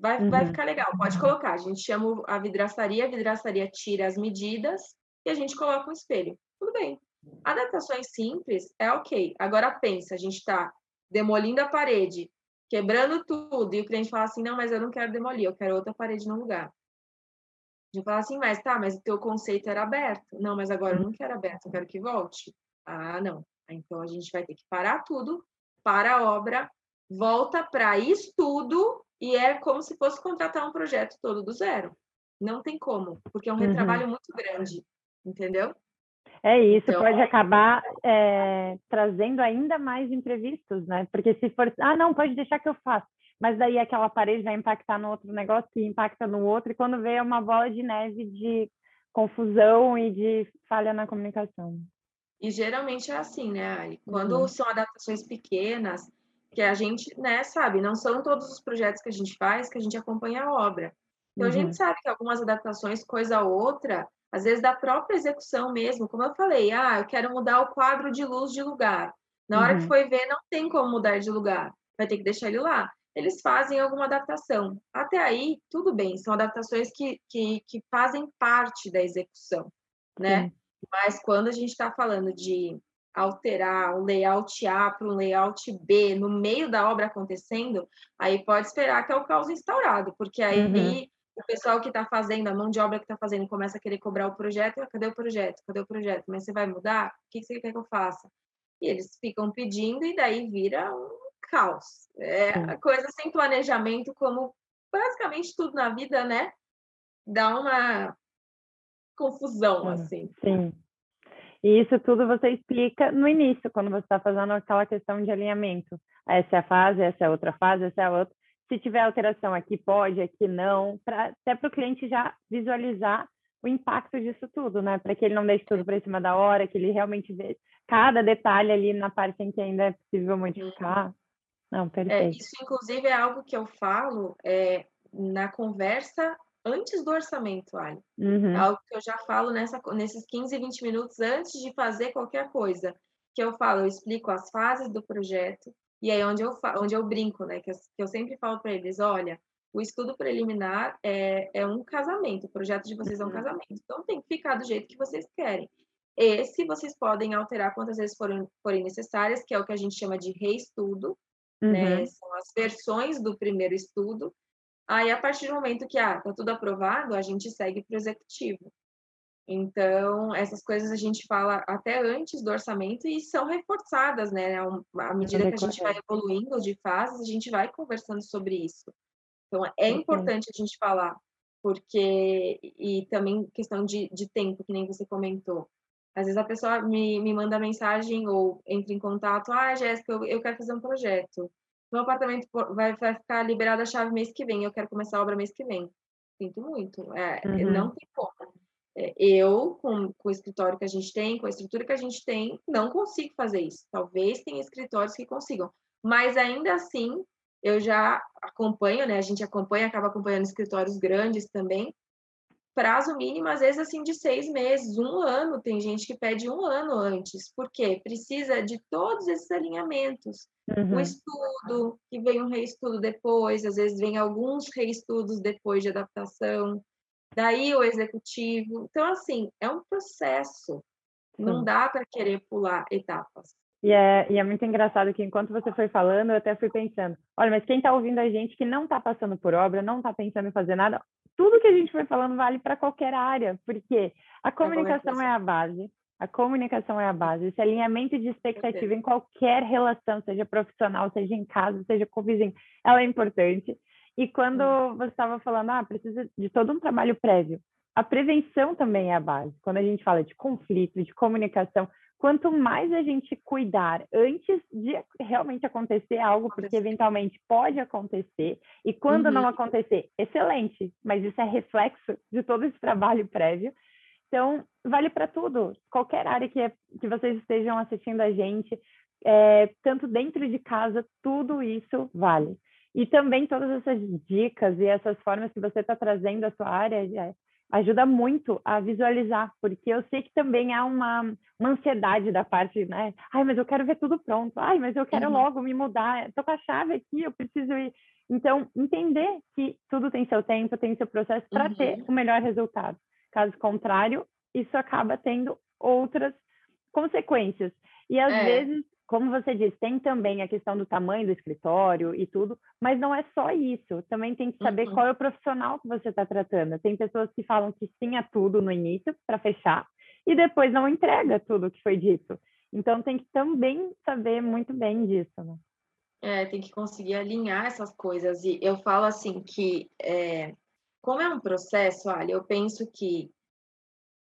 vai, uhum. vai ficar legal, pode colocar. A gente chama a vidraçaria, a vidraçaria tira as medidas e a gente coloca um espelho. Tudo bem. Adaptações simples é ok. Agora pensa, a gente está demolindo a parede, quebrando tudo, e o cliente fala assim: não, mas eu não quero demolir, eu quero outra parede no lugar. A gente fala assim, mas tá, mas o teu conceito era aberto. Não, mas agora eu não quero aberto, eu quero que volte. Ah, não. Então a gente vai ter que parar tudo, para a obra, volta para estudo e é como se fosse contratar um projeto todo do zero. Não tem como, porque é um uhum. retrabalho muito grande, entendeu? É isso, então, pode acabar é, trazendo ainda mais imprevistos, né? Porque se for, ah, não, pode deixar que eu faço mas daí aquela parede vai impactar no outro negócio que impacta no outro, e quando vê é uma bola de neve de confusão e de falha na comunicação. E geralmente é assim, né, Ali? Quando uhum. são adaptações pequenas, que a gente, né, sabe, não são todos os projetos que a gente faz que a gente acompanha a obra. Então uhum. a gente uhum. sabe que algumas adaptações, coisa ou outra, às vezes da própria execução mesmo, como eu falei, ah, eu quero mudar o quadro de luz de lugar. Na hora uhum. que foi ver, não tem como mudar de lugar, vai ter que deixar ele lá eles fazem alguma adaptação. Até aí, tudo bem, são adaptações que, que, que fazem parte da execução, né? Sim. Mas quando a gente está falando de alterar um layout A para um layout B no meio da obra acontecendo, aí pode esperar que é o caos instaurado, porque aí uhum. o pessoal que está fazendo, a mão de obra que está fazendo, começa a querer cobrar o projeto, cadê o projeto? Cadê o projeto? Mas você vai mudar? O que você quer que eu faça? E eles ficam pedindo e daí vira um caos. É a coisa sem planejamento, como basicamente tudo na vida, né? Dá uma confusão, assim. Sim. E isso tudo você explica no início, quando você está fazendo aquela questão de alinhamento. Essa é a fase, essa é a outra fase, essa é a outra. Se tiver alteração aqui, pode, aqui não, pra, até para o cliente já visualizar o impacto disso tudo, né? Para que ele não deixe tudo para cima da hora, que ele realmente veja cada detalhe ali na parte em que ainda é possível modificar. Não, é, perfeito. É, isso, inclusive, é algo que eu falo é, na conversa antes do orçamento, Ali. Uhum. É algo que eu já falo nessa, nesses 15, 20 minutos antes de fazer qualquer coisa. Que eu falo, eu explico as fases do projeto, e aí onde eu, onde eu brinco, né? Que eu, que eu sempre falo para eles, olha, o estudo preliminar é, é um casamento, o projeto de vocês é um uhum. casamento. Então tem que ficar do jeito que vocês querem. Esse vocês podem alterar quantas vezes forem, forem necessárias, que é o que a gente chama de reestudo, né, uhum. né? São as versões do primeiro estudo. Aí, a partir do momento que ah, tá tudo aprovado, a gente segue para o executivo. Então, essas coisas a gente fala até antes do orçamento e são reforçadas, né? À medida que a gente vai evoluindo de fases, a gente vai conversando sobre isso. Então, é importante a gente falar, porque. E também questão de, de tempo, que nem você comentou. Às vezes a pessoa me, me manda mensagem ou entra em contato, ah, Jéssica, eu, eu quero fazer um projeto. Meu apartamento vai, vai ficar liberado a chave mês que vem, eu quero começar a obra mês que vem. Sinto muito, é, uhum. não tem como. É, eu, com, com o escritório que a gente tem, com a estrutura que a gente tem, não consigo fazer isso. Talvez tenha escritórios que consigam, mas ainda assim, eu já acompanho, né? A gente acompanha, acaba acompanhando escritórios grandes também, prazo mínimo, às vezes, assim, de seis meses, um ano. Tem gente que pede um ano antes. Por quê? Precisa de todos esses alinhamentos. Uhum. O estudo, que vem um reestudo depois, às vezes vem alguns reestudos depois de adaptação. Daí o executivo. Então, assim, é um processo. Não dá para querer pular etapas. E é, e é muito engraçado que enquanto você foi falando, eu até fui pensando, olha, mas quem está ouvindo a gente que não está passando por obra, não está pensando em fazer nada, tudo que a gente foi falando vale para qualquer área, porque a comunicação é a base, a comunicação é a base, esse alinhamento de expectativa em qualquer relação, seja profissional, seja em casa, seja com o vizinho, ela é importante. E quando você estava falando, ah, precisa de todo um trabalho prévio, a prevenção também é a base. Quando a gente fala de conflito, de comunicação, quanto mais a gente cuidar antes de realmente acontecer algo, porque eventualmente pode acontecer, e quando uhum. não acontecer, excelente, mas isso é reflexo de todo esse trabalho prévio. Então, vale para tudo, qualquer área que, é, que vocês estejam assistindo a gente, é, tanto dentro de casa, tudo isso vale. E também todas essas dicas e essas formas que você está trazendo à sua área é, ajuda muito a visualizar, porque eu sei que também há uma, uma ansiedade da parte, né? Ai, mas eu quero ver tudo pronto. Ai, mas eu quero uhum. logo me mudar. Estou com a chave aqui, eu preciso ir. Então, entender que tudo tem seu tempo, tem seu processo para uhum. ter o melhor resultado. Caso contrário, isso acaba tendo outras consequências. E às é. vezes como você disse, tem também a questão do tamanho do escritório e tudo, mas não é só isso. Também tem que saber uhum. qual é o profissional que você está tratando. Tem pessoas que falam que sim a tudo no início para fechar e depois não entrega tudo o que foi dito. Então tem que também saber muito bem disso, né? É, tem que conseguir alinhar essas coisas. E eu falo assim que, é, como é um processo, olha, eu penso que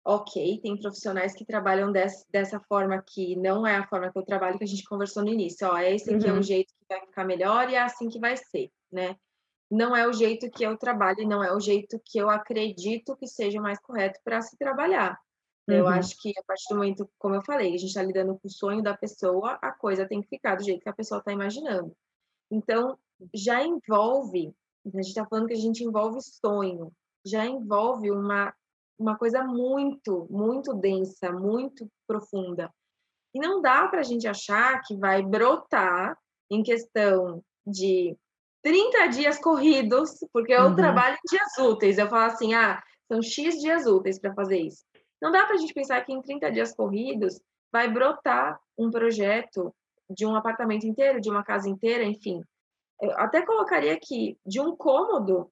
ok, tem profissionais que trabalham des, dessa forma que não é a forma que eu trabalho, que a gente conversou no início. Ó, esse aqui uhum. é o uhum. jeito que vai ficar melhor e é assim que vai ser, né? Não é o jeito que eu trabalho e não é o jeito que eu acredito que seja mais correto para se trabalhar. Uhum. Eu acho que a partir do momento, como eu falei, a gente está lidando com o sonho da pessoa, a coisa tem que ficar do jeito que a pessoa está imaginando. Então, já envolve, a gente está falando que a gente envolve sonho, já envolve uma uma coisa muito, muito densa, muito profunda. E não dá para a gente achar que vai brotar em questão de 30 dias corridos, porque eu uhum. trabalho em dias úteis. Eu falo assim, ah, são X dias úteis para fazer isso. Não dá para a gente pensar que em 30 dias corridos vai brotar um projeto de um apartamento inteiro, de uma casa inteira, enfim. Eu até colocaria aqui, de um cômodo,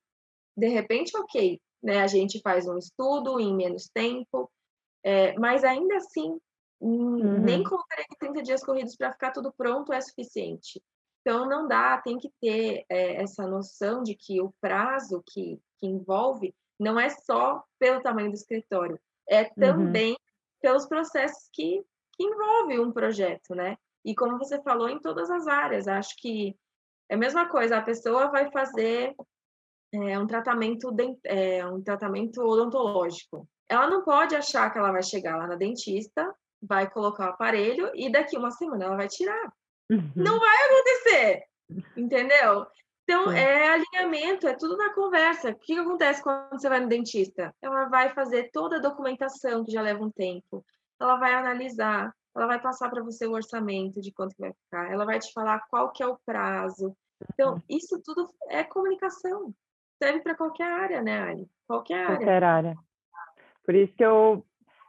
de repente, ok, né? A gente faz um estudo em menos tempo, é, mas ainda assim, uhum. nem colocaria que 30 dias corridos para ficar tudo pronto é suficiente. Então, não dá, tem que ter é, essa noção de que o prazo que, que envolve não é só pelo tamanho do escritório, é uhum. também uhum. pelos processos que, que envolve um projeto, né? E como você falou, em todas as áreas, acho que é a mesma coisa, a pessoa vai fazer é, um tratamento é, um tratamento odontológico. Ela não pode achar que ela vai chegar lá na dentista, vai colocar o aparelho e daqui uma semana ela vai tirar. Uhum. Não vai acontecer, entendeu? Então, Sim. é alinhamento, é tudo na conversa. O que, que acontece quando você vai no dentista? Ela vai fazer toda a documentação, que já leva um tempo. Ela vai analisar, ela vai passar para você o orçamento de quanto vai ficar, ela vai te falar qual que é o prazo. Então, uhum. isso tudo é comunicação serve para qualquer área, né, Ali? Qualquer área. Qualquer área. Por isso que eu,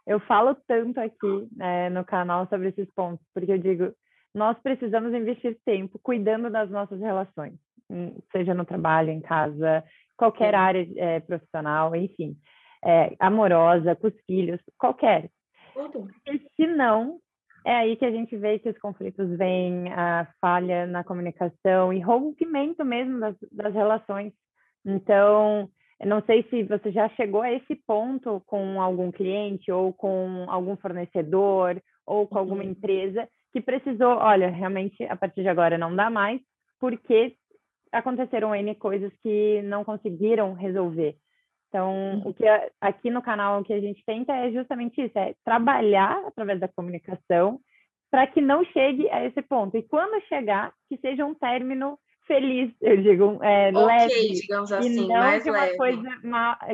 eu falo tanto aqui né, no canal sobre esses pontos, porque eu digo, nós precisamos investir tempo cuidando das nossas relações, seja no trabalho, em casa, qualquer área é, profissional, enfim, é, amorosa, com os filhos, qualquer. Tudo. Porque senão, é aí que a gente vê que os conflitos vêm, a falha na comunicação e rompimento mesmo das, das relações. Então, não sei se você já chegou a esse ponto com algum cliente ou com algum fornecedor ou com alguma uhum. empresa que precisou, olha, realmente a partir de agora não dá mais, porque aconteceram N coisas que não conseguiram resolver. Então, uhum. o que aqui no canal o que a gente tenta é justamente isso, é trabalhar através da comunicação para que não chegue a esse ponto. E quando chegar, que seja um término feliz, eu digo, é, okay, leve. digamos assim, e não mais que uma leve. coisa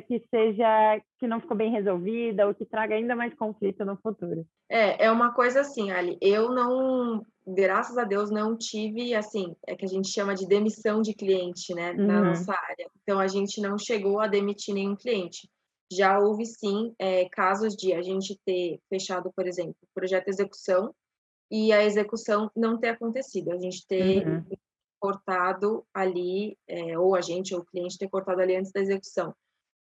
que seja que não ficou bem resolvida ou que traga ainda mais conflito no futuro. É, é uma coisa assim, Ali, eu não, graças a Deus, não tive, assim, é que a gente chama de demissão de cliente, né, na uhum. nossa área. Então, a gente não chegou a demitir nenhum cliente. Já houve, sim, é, casos de a gente ter fechado, por exemplo, projeto de execução e a execução não ter acontecido. A gente ter uhum cortado ali, é, ou a gente ou o cliente ter cortado ali antes da execução,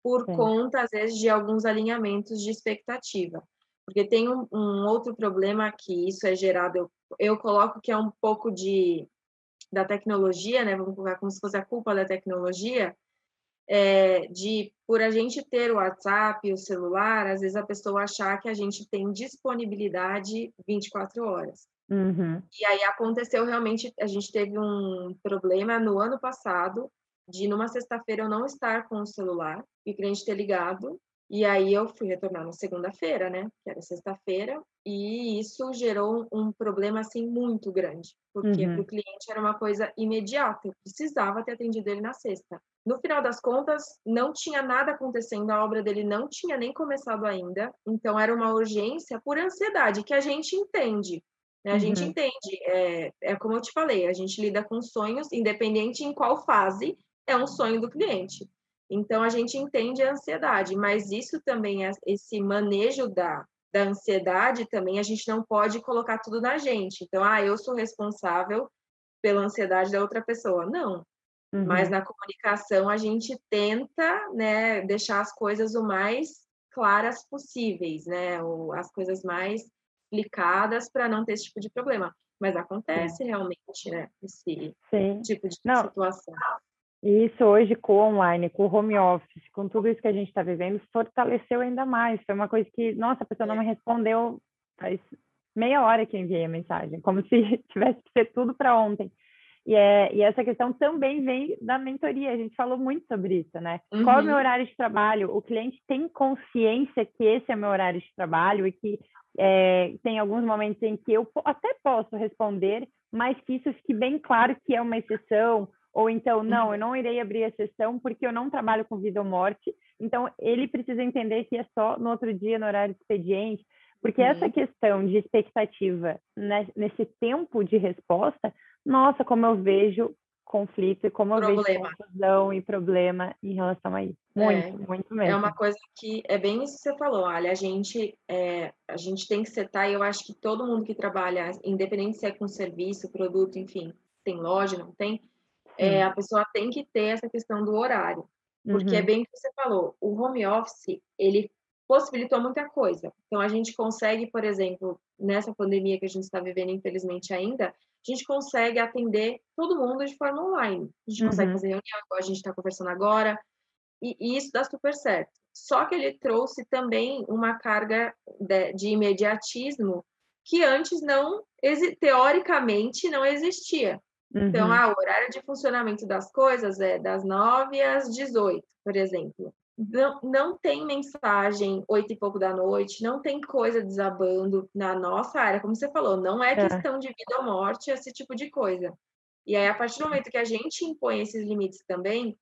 por Sim. conta, às vezes, de alguns alinhamentos de expectativa. Porque tem um, um outro problema que isso é gerado, eu, eu coloco que é um pouco de da tecnologia, né? Vamos colocar como se fosse a culpa da tecnologia. é, de por a gente ter o WhatsApp, o celular, às vezes a pessoa achar que a gente tem disponibilidade 24 horas. Uhum. E aí aconteceu realmente, a gente teve um problema no ano passado de numa sexta-feira eu não estar com o celular e o cliente ter ligado e aí eu fui retornar na segunda-feira, né? Que era sexta-feira, e isso gerou um problema assim muito grande, porque uhum. para o cliente era uma coisa imediata, eu precisava ter atendido ele na sexta. No final das contas, não tinha nada acontecendo, a obra dele não tinha nem começado ainda, então era uma urgência por ansiedade, que a gente entende. Né? A uhum. gente entende, é, é como eu te falei, a gente lida com sonhos, independente em qual fase, é um sonho do cliente. Então, a gente entende a ansiedade, mas isso também, é, esse manejo da, da ansiedade também, a gente não pode colocar tudo na gente. Então, ah, eu sou responsável pela ansiedade da outra pessoa. Não. Uhum. Mas na comunicação, a gente tenta né, deixar as coisas o mais claras possíveis, né? As coisas mais explicadas para não ter esse tipo de problema. Mas acontece realmente, né? Esse Sim. tipo de não. situação. Isso hoje com o online, com o home office, com tudo isso que a gente está vivendo, fortaleceu ainda mais. Foi uma coisa que, nossa, a pessoa não me respondeu faz meia hora que enviei a mensagem, como <laughs> se tivesse que ser tudo para ontem. E, é, e essa questão também vem da mentoria, a gente falou muito sobre isso, né? Uhum. Qual é o meu uhum. horário de trabalho? O cliente tem consciência que esse é o meu horário de trabalho e que é, tem alguns momentos em que eu até posso responder, mas que isso fique bem claro que é uma exceção ou então, não, eu uhum. não irei abrir a sessão porque eu não trabalho com vida ou morte. Então, ele precisa entender que é só no outro dia, no horário de expediente, porque uhum. essa questão de expectativa né, nesse tempo de resposta, nossa, como eu vejo conflito e como problema. eu vejo confusão e problema em relação a isso. Muito, é, muito mesmo. É uma coisa que é bem isso que você falou, olha, a gente, é, a gente tem que setar, e eu acho que todo mundo que trabalha, independente se é com serviço, produto, enfim, tem loja, não tem, é, a pessoa tem que ter essa questão do horário. Porque é uhum. é bem o que você falou, o home office, ele possibilitou muita coisa. Então, a gente consegue, por exemplo, nessa pandemia que a gente está vivendo, infelizmente ainda, a gente consegue atender todo mundo de forma online. A gente uhum. consegue fazer reunião, igual a gente está conversando agora, e, e, isso dá super certo. Só que ele trouxe também uma carga de, de imediatismo que antes não, teoricamente, não existia. Então, uhum. ah, o horário de funcionamento das coisas é das 9 às 18, por exemplo. Não, não tem mensagem oito e pouco da noite, não tem coisa desabando na nossa área, como você falou, não é, é questão de vida ou morte, esse tipo de coisa. E aí, a partir do momento que a gente impõe esses limites também,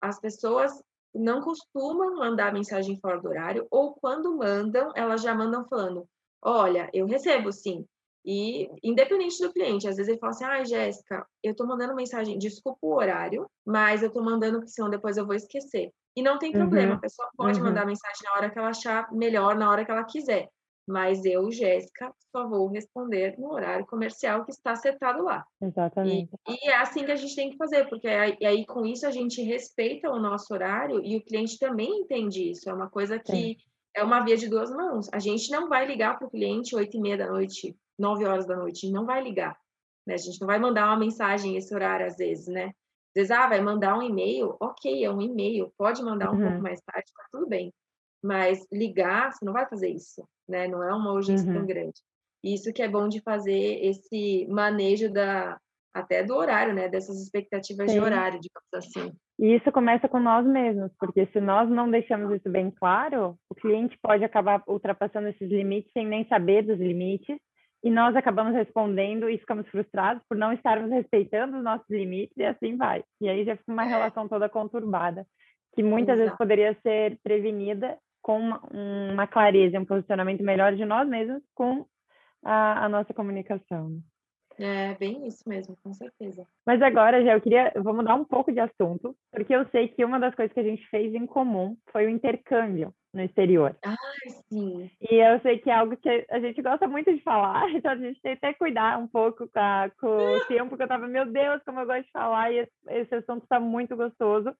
as pessoas não costumam mandar mensagem fora do horário, ou quando mandam, elas já mandam falando: olha, eu recebo sim, e independente do cliente, às vezes ele fala assim: ah, Jéssica, eu estou mandando mensagem, desculpa o horário, mas eu estou mandando porque senão depois eu vou esquecer. E não tem problema, uhum. a pessoa pode uhum. mandar mensagem na hora que ela achar melhor, na hora que ela quiser. Mas eu, Jéssica, só vou responder no horário comercial que está setado lá. Exatamente. E, e, é assim que a gente tem que fazer, porque aí, aí, com isso a gente respeita o nosso horário e o cliente também entende isso. É uma coisa que Sim. é uma via de duas mãos. A gente não vai ligar para o cliente oito e meia da noite 9 horas da noite, não vai ligar. Né? A gente não vai mandar uma mensagem esse horário, às vezes, né? Às vezes, ah, vai mandar um e-mail, ok, é um e-mail, pode mandar um uhum. pouco mais tarde, tá tudo bem. Mas ligar, você não vai fazer isso, né? Não é uma urgência uhum. tão grande. Isso que é bom de fazer esse manejo da até do horário, né? Dessas expectativas Sim. de horário, digamos assim. E isso começa com nós mesmos, porque se nós não deixamos isso bem claro, o cliente pode acabar ultrapassando esses limites sem nem saber dos limites e nós acabamos respondendo e ficamos frustrados por não estarmos respeitando os nossos limites e assim vai. E aí já fica uma relação toda conturbada, que muitas Exato. vezes poderia ser prevenida com uma, uma clareza, um posicionamento melhor de nós mesmos com a, a nossa comunicação. É bem isso mesmo, com certeza. Mas agora, já eu queria, eu vou mudar um pouco de assunto, porque eu sei que uma das coisas que a gente fez em comum foi o intercâmbio no exterior. Ah, sim. E eu sei que é algo que a gente gosta muito de falar, <laughs> então a gente tem até que cuidar um pouco com, a, com o <laughs> tempo que eu tava, meu Deus, como eu gosto de falar, e esse, esse assunto está muito gostoso.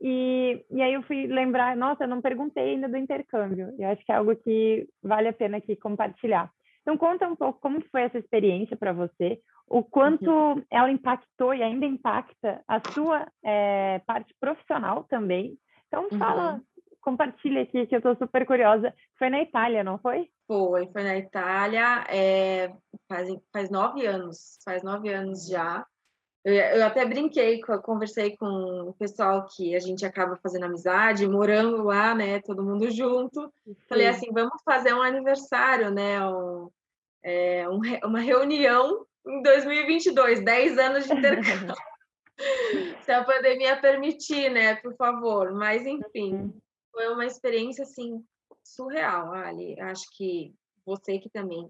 E, e aí eu fui lembrar, nossa, eu não perguntei ainda do intercâmbio, e acho que é algo que vale a pena aqui compartilhar. Então, conta um pouco como foi essa experiência para você, o quanto uhum. ela impactou e ainda impacta a sua é, parte profissional também. Então, fala, uhum. compartilha aqui, que eu estou super curiosa. Foi na Itália, não foi? Foi, foi na Itália, é, faz, faz nove anos, faz nove anos já. Eu, eu até brinquei, conversei com o pessoal que a gente acaba fazendo amizade, morando lá, né, todo mundo junto. Sim. Falei assim, vamos fazer um aniversário, né, um, é, um, uma reunião em 2022, 10 anos de intercâmbio. <laughs> Se a pandemia permitir, né, por favor. Mas, enfim, foi uma experiência, assim, surreal, Ali. Acho que você que também,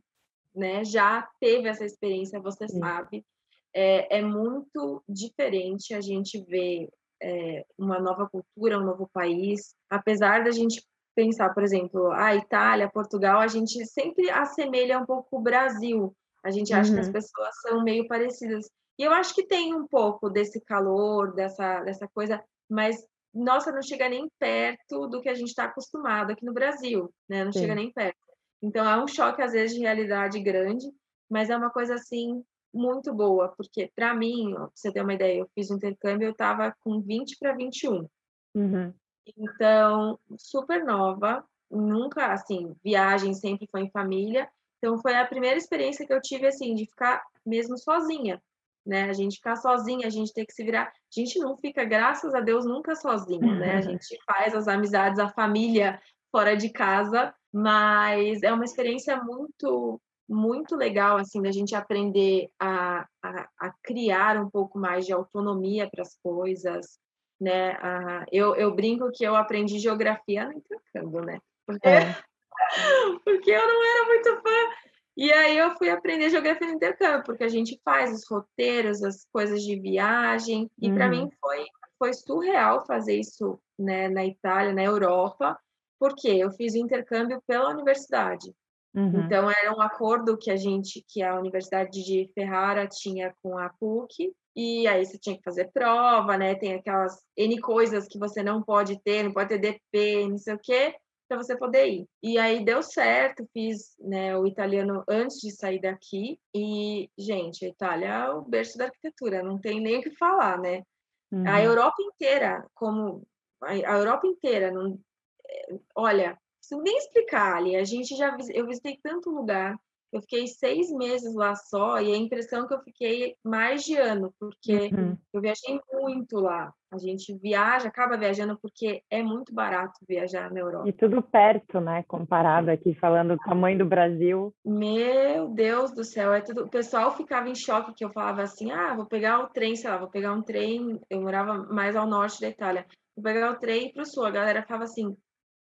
né, já teve essa experiência, você Sim. sabe. É, é, muito diferente a gente ver é, uma nova cultura, um novo país. Apesar da gente pensar, por exemplo, a Itália, Portugal, a gente sempre assemelha um pouco o Brasil. A gente acha uhum. que as uhum. pessoas são meio parecidas. E eu acho que tem um pouco desse calor, dessa, dessa coisa, mas nossa, não chega nem perto do que a gente está acostumado aqui no Brasil, né? Não Sim. chega nem perto. Então é um choque às vezes de realidade grande, mas é uma coisa assim muito boa, porque para mim, ó, pra você ter uma ideia, eu fiz um intercâmbio, eu estava com 20 para 21. Uhum. Então, super nova, nunca, assim, viagem sempre foi em família. Então, foi a primeira experiência que eu tive, assim, de ficar mesmo sozinha, né? A gente ficar sozinha, a gente ter que se virar. A gente não fica, graças a Deus, nunca sozinho, né? A gente <laughs> faz as amizades, a família fora de casa, mas é uma experiência muito, muito legal, assim, da gente aprender a, a, a criar um pouco mais de autonomia para as coisas, né? Ah, eu, eu brinco que eu aprendi geografia no intercâmbio, né? Porque, é. <laughs> porque eu não era muito fã. E aí eu fui aprender geografia no intercâmbio, porque a gente faz os roteiros, as coisas de viagem, e para mim foi, foi surreal fazer isso né, na Itália, na Europa, porque eu fiz o intercâmbio pela universidade. Uhum. Então era um acordo que a gente, que a Universidade de Ferrara tinha com a PUC, e aí você tinha que fazer prova, né? Tem aquelas N coisas que você não pode ter, não pode ter DP, não sei o quê, para você poder ir. E aí deu certo, fiz né, o italiano antes de sair daqui. E, gente, a Itália é o berço da arquitetura, não tem nem o que falar, né? Uhum. A Europa inteira, como a Europa inteira, não, é, olha, sem nem explicar ali, a gente já eu visitei tanto lugar eu fiquei seis meses lá só e a impressão que eu fiquei mais de ano, porque uhum. eu viajei muito lá. A gente viaja, acaba viajando porque é muito barato viajar na Europa. E tudo perto, né? Comparado aqui, falando do tamanho do Brasil. Meu Deus do céu, é tudo. O pessoal ficava em choque que eu falava assim: ah, vou pegar o trem, sei lá, vou pegar um trem. Eu morava mais ao norte da Itália. Vou pegar o trem para o sul. A galera falava assim: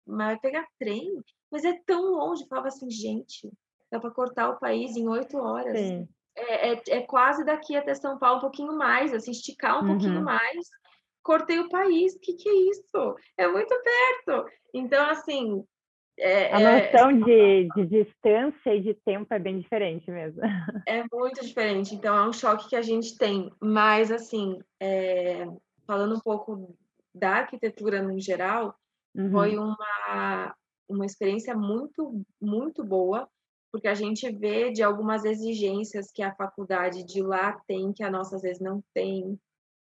mas vai pegar trem? Mas é tão longe. Eu falava assim, gente, dá para cortar o país em oito horas. É, é, é, quase daqui até São Paulo um pouquinho mais, assim, esticar um uhum. pouquinho mais. Cortei o país, o que, que é isso? É muito perto. Então, assim. É, a é noção de, de distância e de tempo é bem diferente mesmo. <laughs> É muito diferente. Então, é um choque que a gente tem. Mas, assim, é, falando um pouco da arquitetura no geral, uhum. foi uma, uma experiência muito, muito boa porque a gente vê de algumas exigências que a faculdade de lá tem, que a nossa às vezes não tem,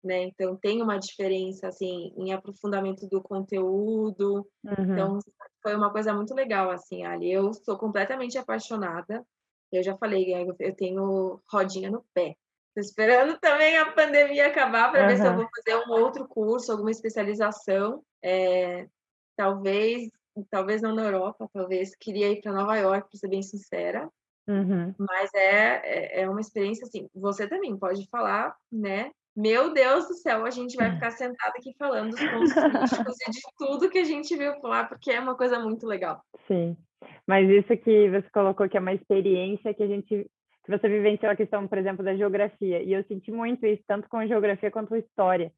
né? Então tem uma diferença assim em aprofundamento do conteúdo. Uhum. Então foi uma coisa muito legal assim, ali. Eu sou completamente apaixonada. Eu já falei, eu tenho rodinha no pé. Estou esperando também a pandemia acabar para uhum. ver se eu vou fazer um outro curso, alguma especialização. É, talvez talvez não na Europa, talvez queria ir para Nova York, para ser bem sincera. Uhum. Mas é, é, é uma experiência assim. Você também pode falar, né? Meu Deus do céu, a gente vai ficar sentado aqui falando dos pontos turísticos e de tudo que a gente viu lá, porque é uma coisa muito legal. Sim. Mas isso que você colocou que é uma experiência que a gente que você vivenciou a questão, por exemplo, da geografia. E eu senti muito isso, tanto com geografia quanto com história.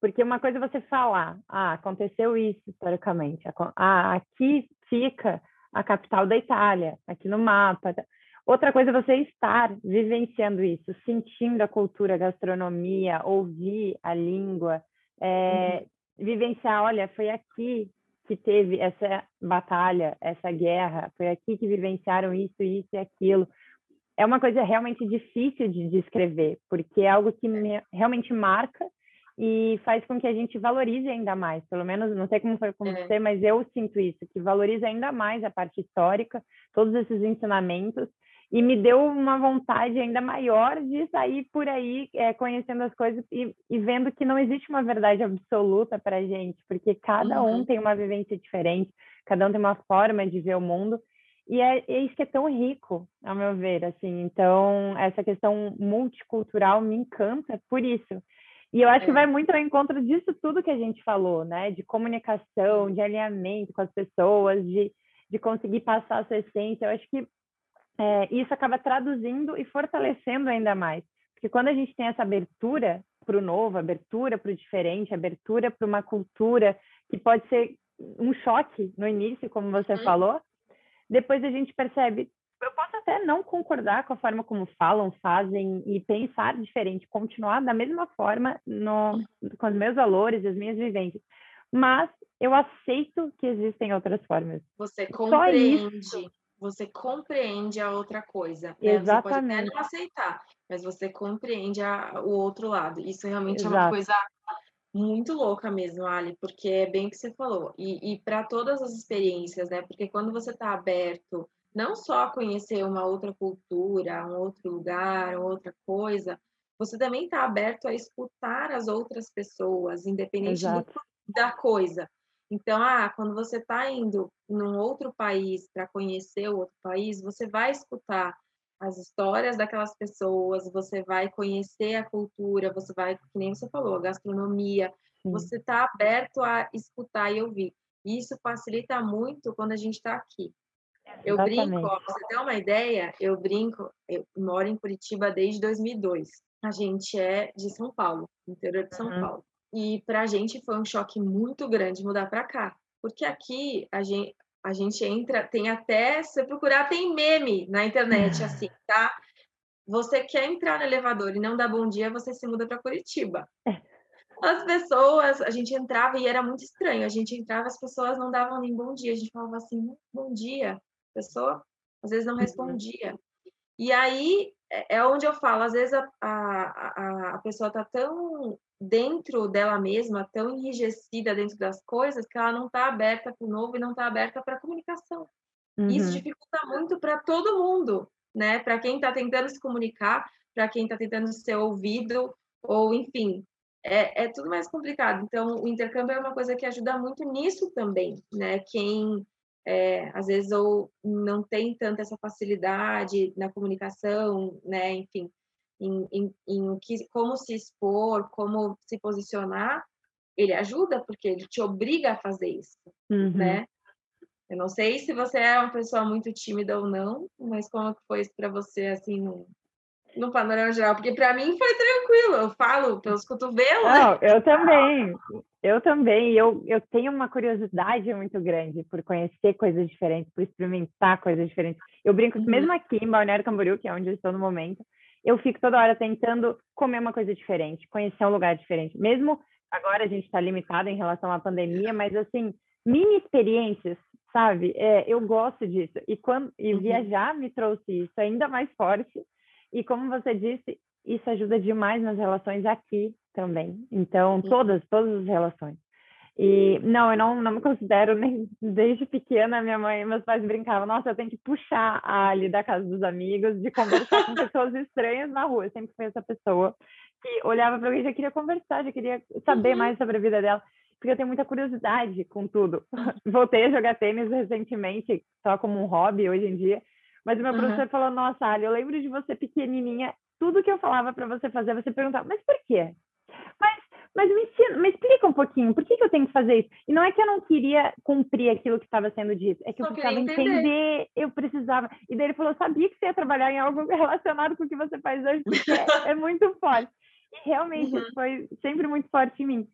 Porque uma coisa é você falar, ah, aconteceu isso historicamente, ah, aqui fica a capital da Itália, aqui no mapa. Outra coisa é você estar vivenciando isso, sentindo a cultura, a gastronomia, ouvir a língua, é, uhum. vivenciar, olha, foi aqui que teve essa batalha, essa guerra, foi aqui que vivenciaram isso, isso e aquilo. É uma coisa realmente difícil de descrever, porque é algo que me, realmente marca e faz com que a gente valorize ainda mais. Pelo menos, não sei como foi com é. você, mas eu sinto isso, que valoriza ainda mais a parte histórica, todos esses ensinamentos, e me deu uma vontade ainda maior de sair por aí é, conhecendo as coisas e, e, vendo que não existe uma verdade absoluta para a gente, porque cada uhum. um tem uma vivência diferente, cada um tem uma forma de ver o mundo e é, é, isso que é tão rico, ao meu ver, assim. Então essa questão multicultural me encanta por isso. E eu acho é. que vai muito ao encontro disso tudo que a gente falou, né? De comunicação, de alinhamento com as pessoas, de, de conseguir passar a sua essência. Eu acho que é, isso acaba traduzindo e fortalecendo ainda mais. Porque quando a gente tem essa abertura para o novo, abertura para o diferente, abertura para uma cultura que pode ser um choque no início, como você uhum. falou, depois a gente percebe, eu posso até não concordar com a forma como falam, fazem e pensar diferente, continuar da mesma forma no, com os meus valores e as minhas vivências, mas eu aceito que existem outras formas. Você compreende você compreende a outra coisa. Né? Exatamente. Você pode até não aceitar, mas você compreende a, o outro lado. Isso realmente Exato. é uma coisa muito louca mesmo, Ali, porque é bem o que você falou. E, e para todas as experiências, né? Porque quando você está aberto, não só conhecer uma outra cultura, um outro lugar, outra coisa, você também está aberto a escutar as outras pessoas, independente do, da coisa. Então, ah, quando você está indo num outro país para conhecer o outro país, você vai escutar as histórias daquelas pessoas, você vai conhecer a cultura, você vai, que nem você falou, a gastronomia, Sim. você está aberto a escutar e ouvir. Isso facilita muito quando a gente está aqui. Eu Exatamente. brinco, ó, pra você ter uma ideia, eu brinco, eu moro em Curitiba desde 2002. A gente é de São Paulo, interior de São uhum. Paulo. E para a gente foi um choque muito grande mudar para cá, porque aqui a gente, a gente entra, tem até, se você procurar, tem meme na internet, <laughs> assim, tá? Você quer entrar no elevador e não dá bom dia, você se muda para Curitiba. É. As pessoas, a gente entrava e era muito estranho. A gente entrava, as pessoas não davam nem bom dia. A gente falava assim, bom dia. Pessoa às vezes não uhum. respondia. E aí é, é onde eu falo, às vezes a, a, a pessoa tá tão dentro dela mesma, tão enrijecida dentro das coisas, que ela não está aberta para o novo e não está aberta para a comunicação. Uhum. Isso dificulta muito para todo mundo, né? Para quem está tentando se comunicar, para quem está tentando ser ouvido, ou enfim, é, é, tudo mais complicado. Então, o intercâmbio é uma coisa que ajuda muito nisso também, né? Quem é, às vezes ou não tem tanta essa facilidade na comunicação, né? Enfim, em, em, em que, como se expor, como se posicionar, ele ajuda porque ele te obriga a fazer isso, uhum. né? Eu não sei se você é uma pessoa muito tímida ou não, mas como foi isso para você, assim, no, no panorama geral? Porque para mim foi tranquilo, eu falo pelos cotovelos. Não, eu também, eu também. Eu, eu tenho uma curiosidade muito grande por conhecer coisas diferentes, por experimentar coisas diferentes. Eu brinco que uhum. mesmo aqui em Balneário Camboriú, que é onde eu estou no momento, eu fico toda hora tentando comer uma coisa diferente, conhecer um lugar diferente. Mesmo agora a gente está limitado em relação à pandemia, mas assim, mini experiências, sabe? É, eu gosto disso. E, quando, e uhum. viajar me trouxe isso ainda mais forte. E como você disse, isso ajuda demais nas relações aqui também. Então, todas, todas as relações. E não, eu não, não me considero nem desde pequena, minha mãe e meus pais brincavam, nossa, eu tenho que puxar a Ali da casa dos amigos, de conversar com pessoas estranhas na rua. Eu sempre fui essa pessoa que olhava para alguém e já queria conversar, já queria saber uhum. mais sobre a vida dela, porque eu tenho muita curiosidade com tudo. <laughs> Voltei a jogar tênis recentemente, só como um hobby hoje em dia, mas o meu uhum. professor falou, nossa, Ali, eu lembro de você pequenininha, tudo que eu falava para você fazer, você perguntava, mas por quê? Mas mas me ensina, me explica um pouquinho, por que, que eu tenho que fazer isso? E não é que eu não queria cumprir aquilo que estava sendo dito, é que eu precisava entender. eu precisava. E daí ele falou, sabia que você ia trabalhar em algo <laughs> relacionado com o que você faz hoje, porque é, é muito forte. E realmente uhum. foi sempre muito forte em mim.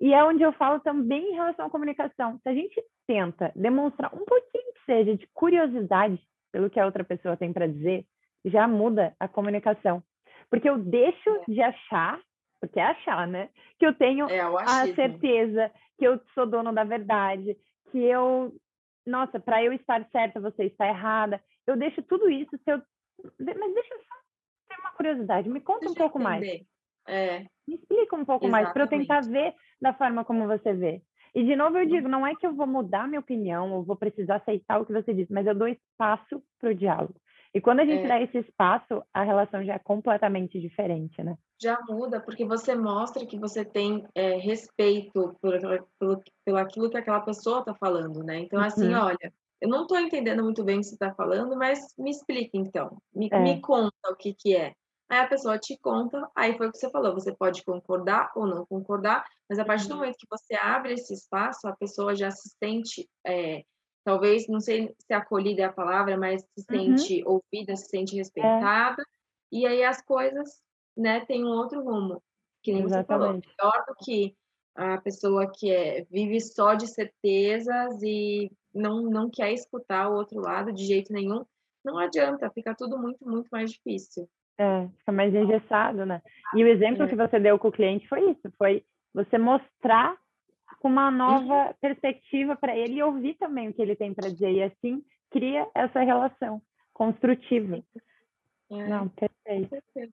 E é onde eu falo também em relação à comunicação. Se a gente tenta demonstrar um pouquinho que seja de curiosidade pelo que a outra pessoa tem para dizer, já muda a comunicação. Porque eu deixo é. de achar porque é achar, né? Que eu tenho é, a certeza, que eu sou dono da verdade, que eu, nossa, para eu estar certa, você está errada. Eu deixo tudo isso, se eu, mas deixa eu só ter uma curiosidade, me conta deixa um pouco mais. É. Me explica um pouco Exatamente. mais para eu tentar ver da forma como você vê. E de novo eu digo, não é que eu vou mudar minha opinião ou vou precisar aceitar o que você disse, mas eu dou espaço para o diálogo. E quando a gente é. dá esse espaço, a relação já é completamente diferente, né? Já muda, porque você mostra que você tem é, respeito por, pelo, pelo aquilo que aquela pessoa está falando, né? Então, assim, uhum. olha, eu não estou entendendo muito bem o que você está falando, mas me explica então, me, é. me conta o que, que é. Aí a pessoa te conta, aí foi o que você falou, você pode concordar ou não concordar, mas a partir do uhum. momento que você abre esse espaço, a pessoa já se sente é, talvez, não sei se acolhida é a palavra, mas se uhum. sente uhum. ouvida, se sente é. respeitada, é. e aí as coisas, né, têm um outro rumo, que nem Exatamente. você falou, pior do que a pessoa que é, vive só de certezas e não, não quer escutar o outro lado de jeito nenhum, não adianta, fica tudo muito, muito mais difícil. É, fica mais engessado, né? E o exemplo é. que você deu com o cliente foi isso, foi você mostrar com uma nova uhum. perspectiva para ele e ouvir também o que ele tem para dizer. E assim cria essa relação construtiva. É. Não, perfeito.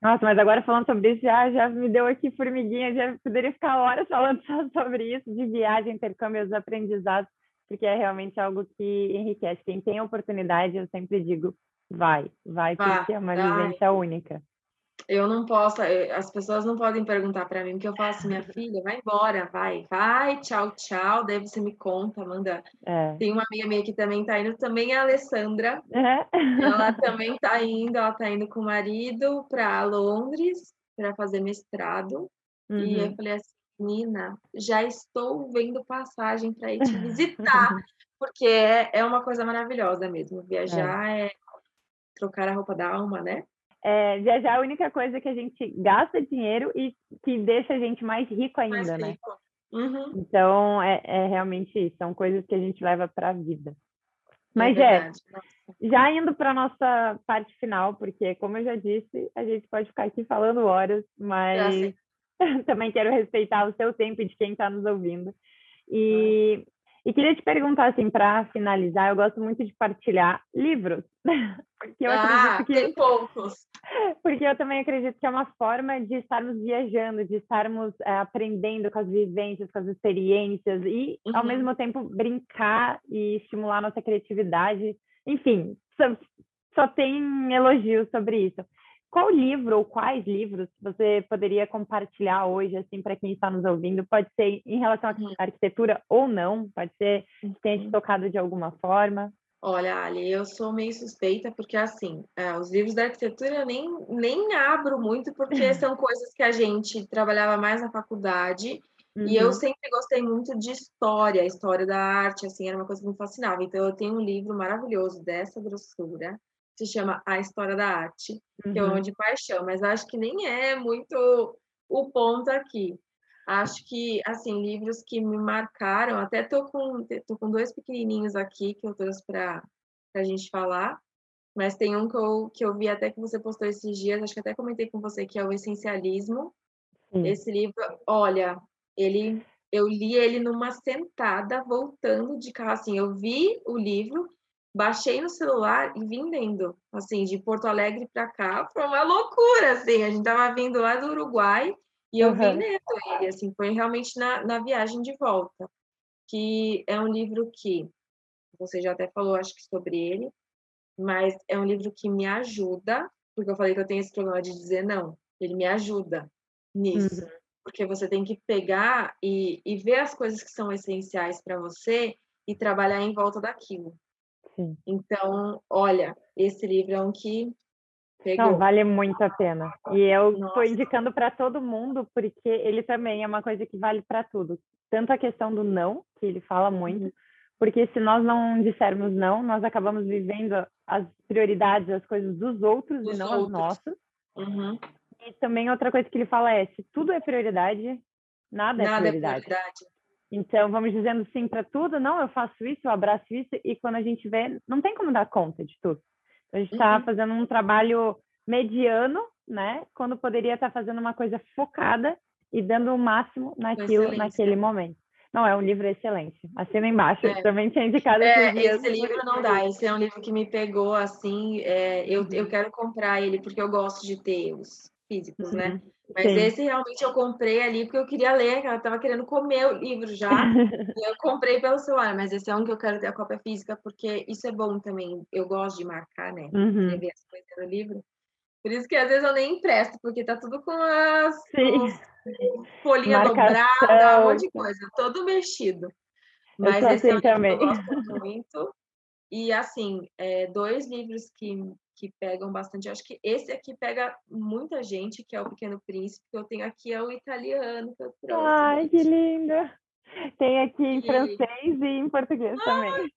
Nossa, mas agora falando sobre isso, já, já me deu aqui formiguinha, já poderia ficar horas falando <laughs> só sobre isso, de viagem, intercâmbio, os aprendizados, porque é realmente algo que enriquece. Quem tem oportunidade, eu sempre digo, vai, vai, porque é uma vivência única eu não posso, eh, as pessoas não podem perguntar para mim, porque eu faço, minha filha, vai embora, vai, vai, tchau, tchau, daí você me conta, manda. É. Tem uma amiga minha que também tá indo, também é a Alessandra, é. ela <laughs> também tá indo, ela tá indo com o marido para Londres para fazer mestrado, uhum. e eu uhum. falei assim, menina, já estou vendo passagem para ir te visitar, <laughs> porque é, é uma coisa maravilhosa mesmo, viajar é. é trocar a roupa da alma, né? é, viajar é a única coisa que a gente gasta dinheiro e que deixa a gente mais rico ainda, mais né? rico. né? Uhum. Então, é, é, realmente isso, são coisas que a gente leva para a vida. É Mas, é, já indo para a nossa parte final, porque, como eu já disse, a gente pode ficar aqui falando horas, mas <laughs> também quero respeitar o seu tempo e de quem está nos ouvindo. E e queria te perguntar, assim, para finalizar, eu gosto muito de partilhar livros. <laughs> Porque eu ah, acredito que. Tem poucos. Porque eu também acredito que é uma forma de estarmos viajando, de estarmos é, aprendendo com as vivências, com as experiências, e, uhum. ao mesmo tempo, brincar e estimular nossa criatividade. Enfim, só, só tem elogios sobre isso qual livro ou quais livros você poderia compartilhar hoje, assim, para quem está nos ouvindo? Pode ser em relação à uhum. arquitetura ou não, pode ser que tenha te uhum. tocado de alguma forma. Olha, Ali, eu sou meio suspeita, porque assim, é, os livros da arquitetura eu nem, nem abro muito, porque são coisas que a gente trabalhava mais na faculdade, uhum. e eu uhum. sempre gostei muito de história, história da arte, assim, era uma coisa que me fascinava. Então, eu tenho um livro maravilhoso dessa grossura, se chama A História da Arte, uhum. que eu amo de paixão, mas acho que nem é muito o ponto aqui. Acho que, assim, livros que me marcaram, até tô com, tô com dois pequenininhos aqui que eu trouxe para a gente falar, mas tem um que eu, que eu vi até que você postou esses dias, acho que até comentei com você, que é o Essencialismo. Sim. Esse livro, olha, ele eu li ele numa sentada, voltando de carro, assim, eu vi o livro, baixei no celular e vim lendo, assim, de Porto Alegre para cá, foi uma loucura, assim, a gente tava vindo lá do Uruguai e eu uhum. vim lendo ele, assim, foi realmente na, na viagem de volta, que é um livro que, você já até falou, acho que sobre ele, mas é um livro que me ajuda, porque eu falei que eu tenho esse problema de dizer não, ele me ajuda nisso, uhum. porque você tem que pegar e, e ver as coisas que são essenciais para você e trabalhar em volta daquilo. Sim. Então, olha, esse livro é um que pegou. Não, vale muito a pena. E eu estou indicando para todo mundo, porque ele também é uma coisa que vale para tudo. Tanto a questão do não, que ele fala muito, uhum. porque se nós não dissermos não, nós acabamos vivendo as prioridades, as coisas dos outros dos e não outros. as nossas. Uhum. E também outra coisa que ele fala é: se tudo é prioridade, nada, é nada é prioridade. É prioridade. Então, vamos dizendo sim para tudo, não, eu faço isso, eu abraço isso, e quando a gente vê, não tem como dar conta de tudo. Então, a gente está uhum. fazendo um trabalho mediano, né? Quando poderia estar tá fazendo uma coisa focada e dando o máximo naquilo, naquele momento. Não, é um livro excelente. Assina embaixo. É. Também tinha indicado É, esse livro não dá. Esse é um livro que me pegou assim. é, eu, eu quero comprar ele porque eu gosto de ter os físicos, né? Uhum. Mas Sim. esse realmente eu comprei ali porque eu queria ler, eu tava querendo comer o livro já. <laughs> e eu comprei pelo celular, mas esse é um que eu quero ter a cópia física, porque isso é bom também. Eu gosto de marcar, né? Uhum. Escrever as coisas no livro. Por isso que às vezes eu nem empresto, porque tá tudo com as folhinha Marcação. dobrada, um monte de coisa, todo mexido. Mas sou esse é um assim livro também. que eu gosto muito. E assim, é, dois livros que, que pegam bastante. Acho que esse aqui pega muita gente, que é o Pequeno Príncipe, que eu tenho aqui é o italiano que eu trouxe. Ai, que linda! Tem aqui em E- francês e em português também.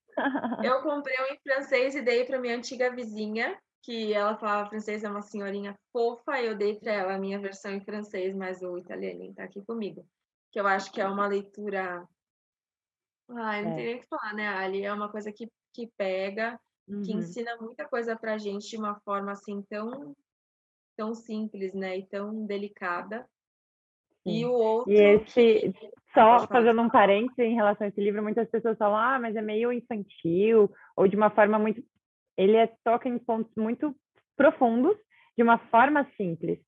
Eu comprei um em francês e dei para minha antiga vizinha, que ela falava francês, é uma senhorinha fofa, eu dei para ela a minha versão em francês, mas o italianinho está aqui comigo. Que eu acho que é uma leitura. Ai, não É. tem nem o que falar, né, Ali? É uma coisa que, que pega, que Uhum. ensina muita coisa pra gente de uma forma assim tão, tão simples, né? E tão delicada. E Sim. o outro. E esse, que- só fazendo um parênteses em relação a esse livro, muitas pessoas falam, ah, mas é meio infantil, ou de uma forma muito. Ele é, toca em pontos muito profundos, de uma forma simples,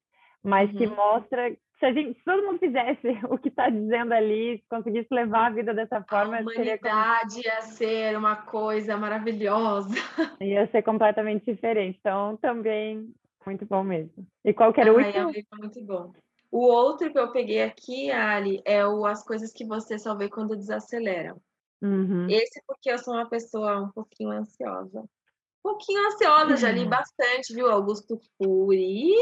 mas que Uhum. mostra. Se, a gente, se todo mundo fizesse <laughs> o que está dizendo ali, conseguisse levar a vida dessa A forma, seria, como- humanidade ia ser uma coisa maravilhosa. <laughs> ia ser completamente diferente. Então, também, muito bom mesmo. E qual que era o é último? livro muito bom. O outro que eu peguei aqui, Ali, é o As Coisas que Você Só Vê Quando Desacelera. Uhum. Esse porque eu sou uma pessoa um pouquinho ansiosa. Um pouquinho ansiosa, já li bastante, viu? Augusto Cury.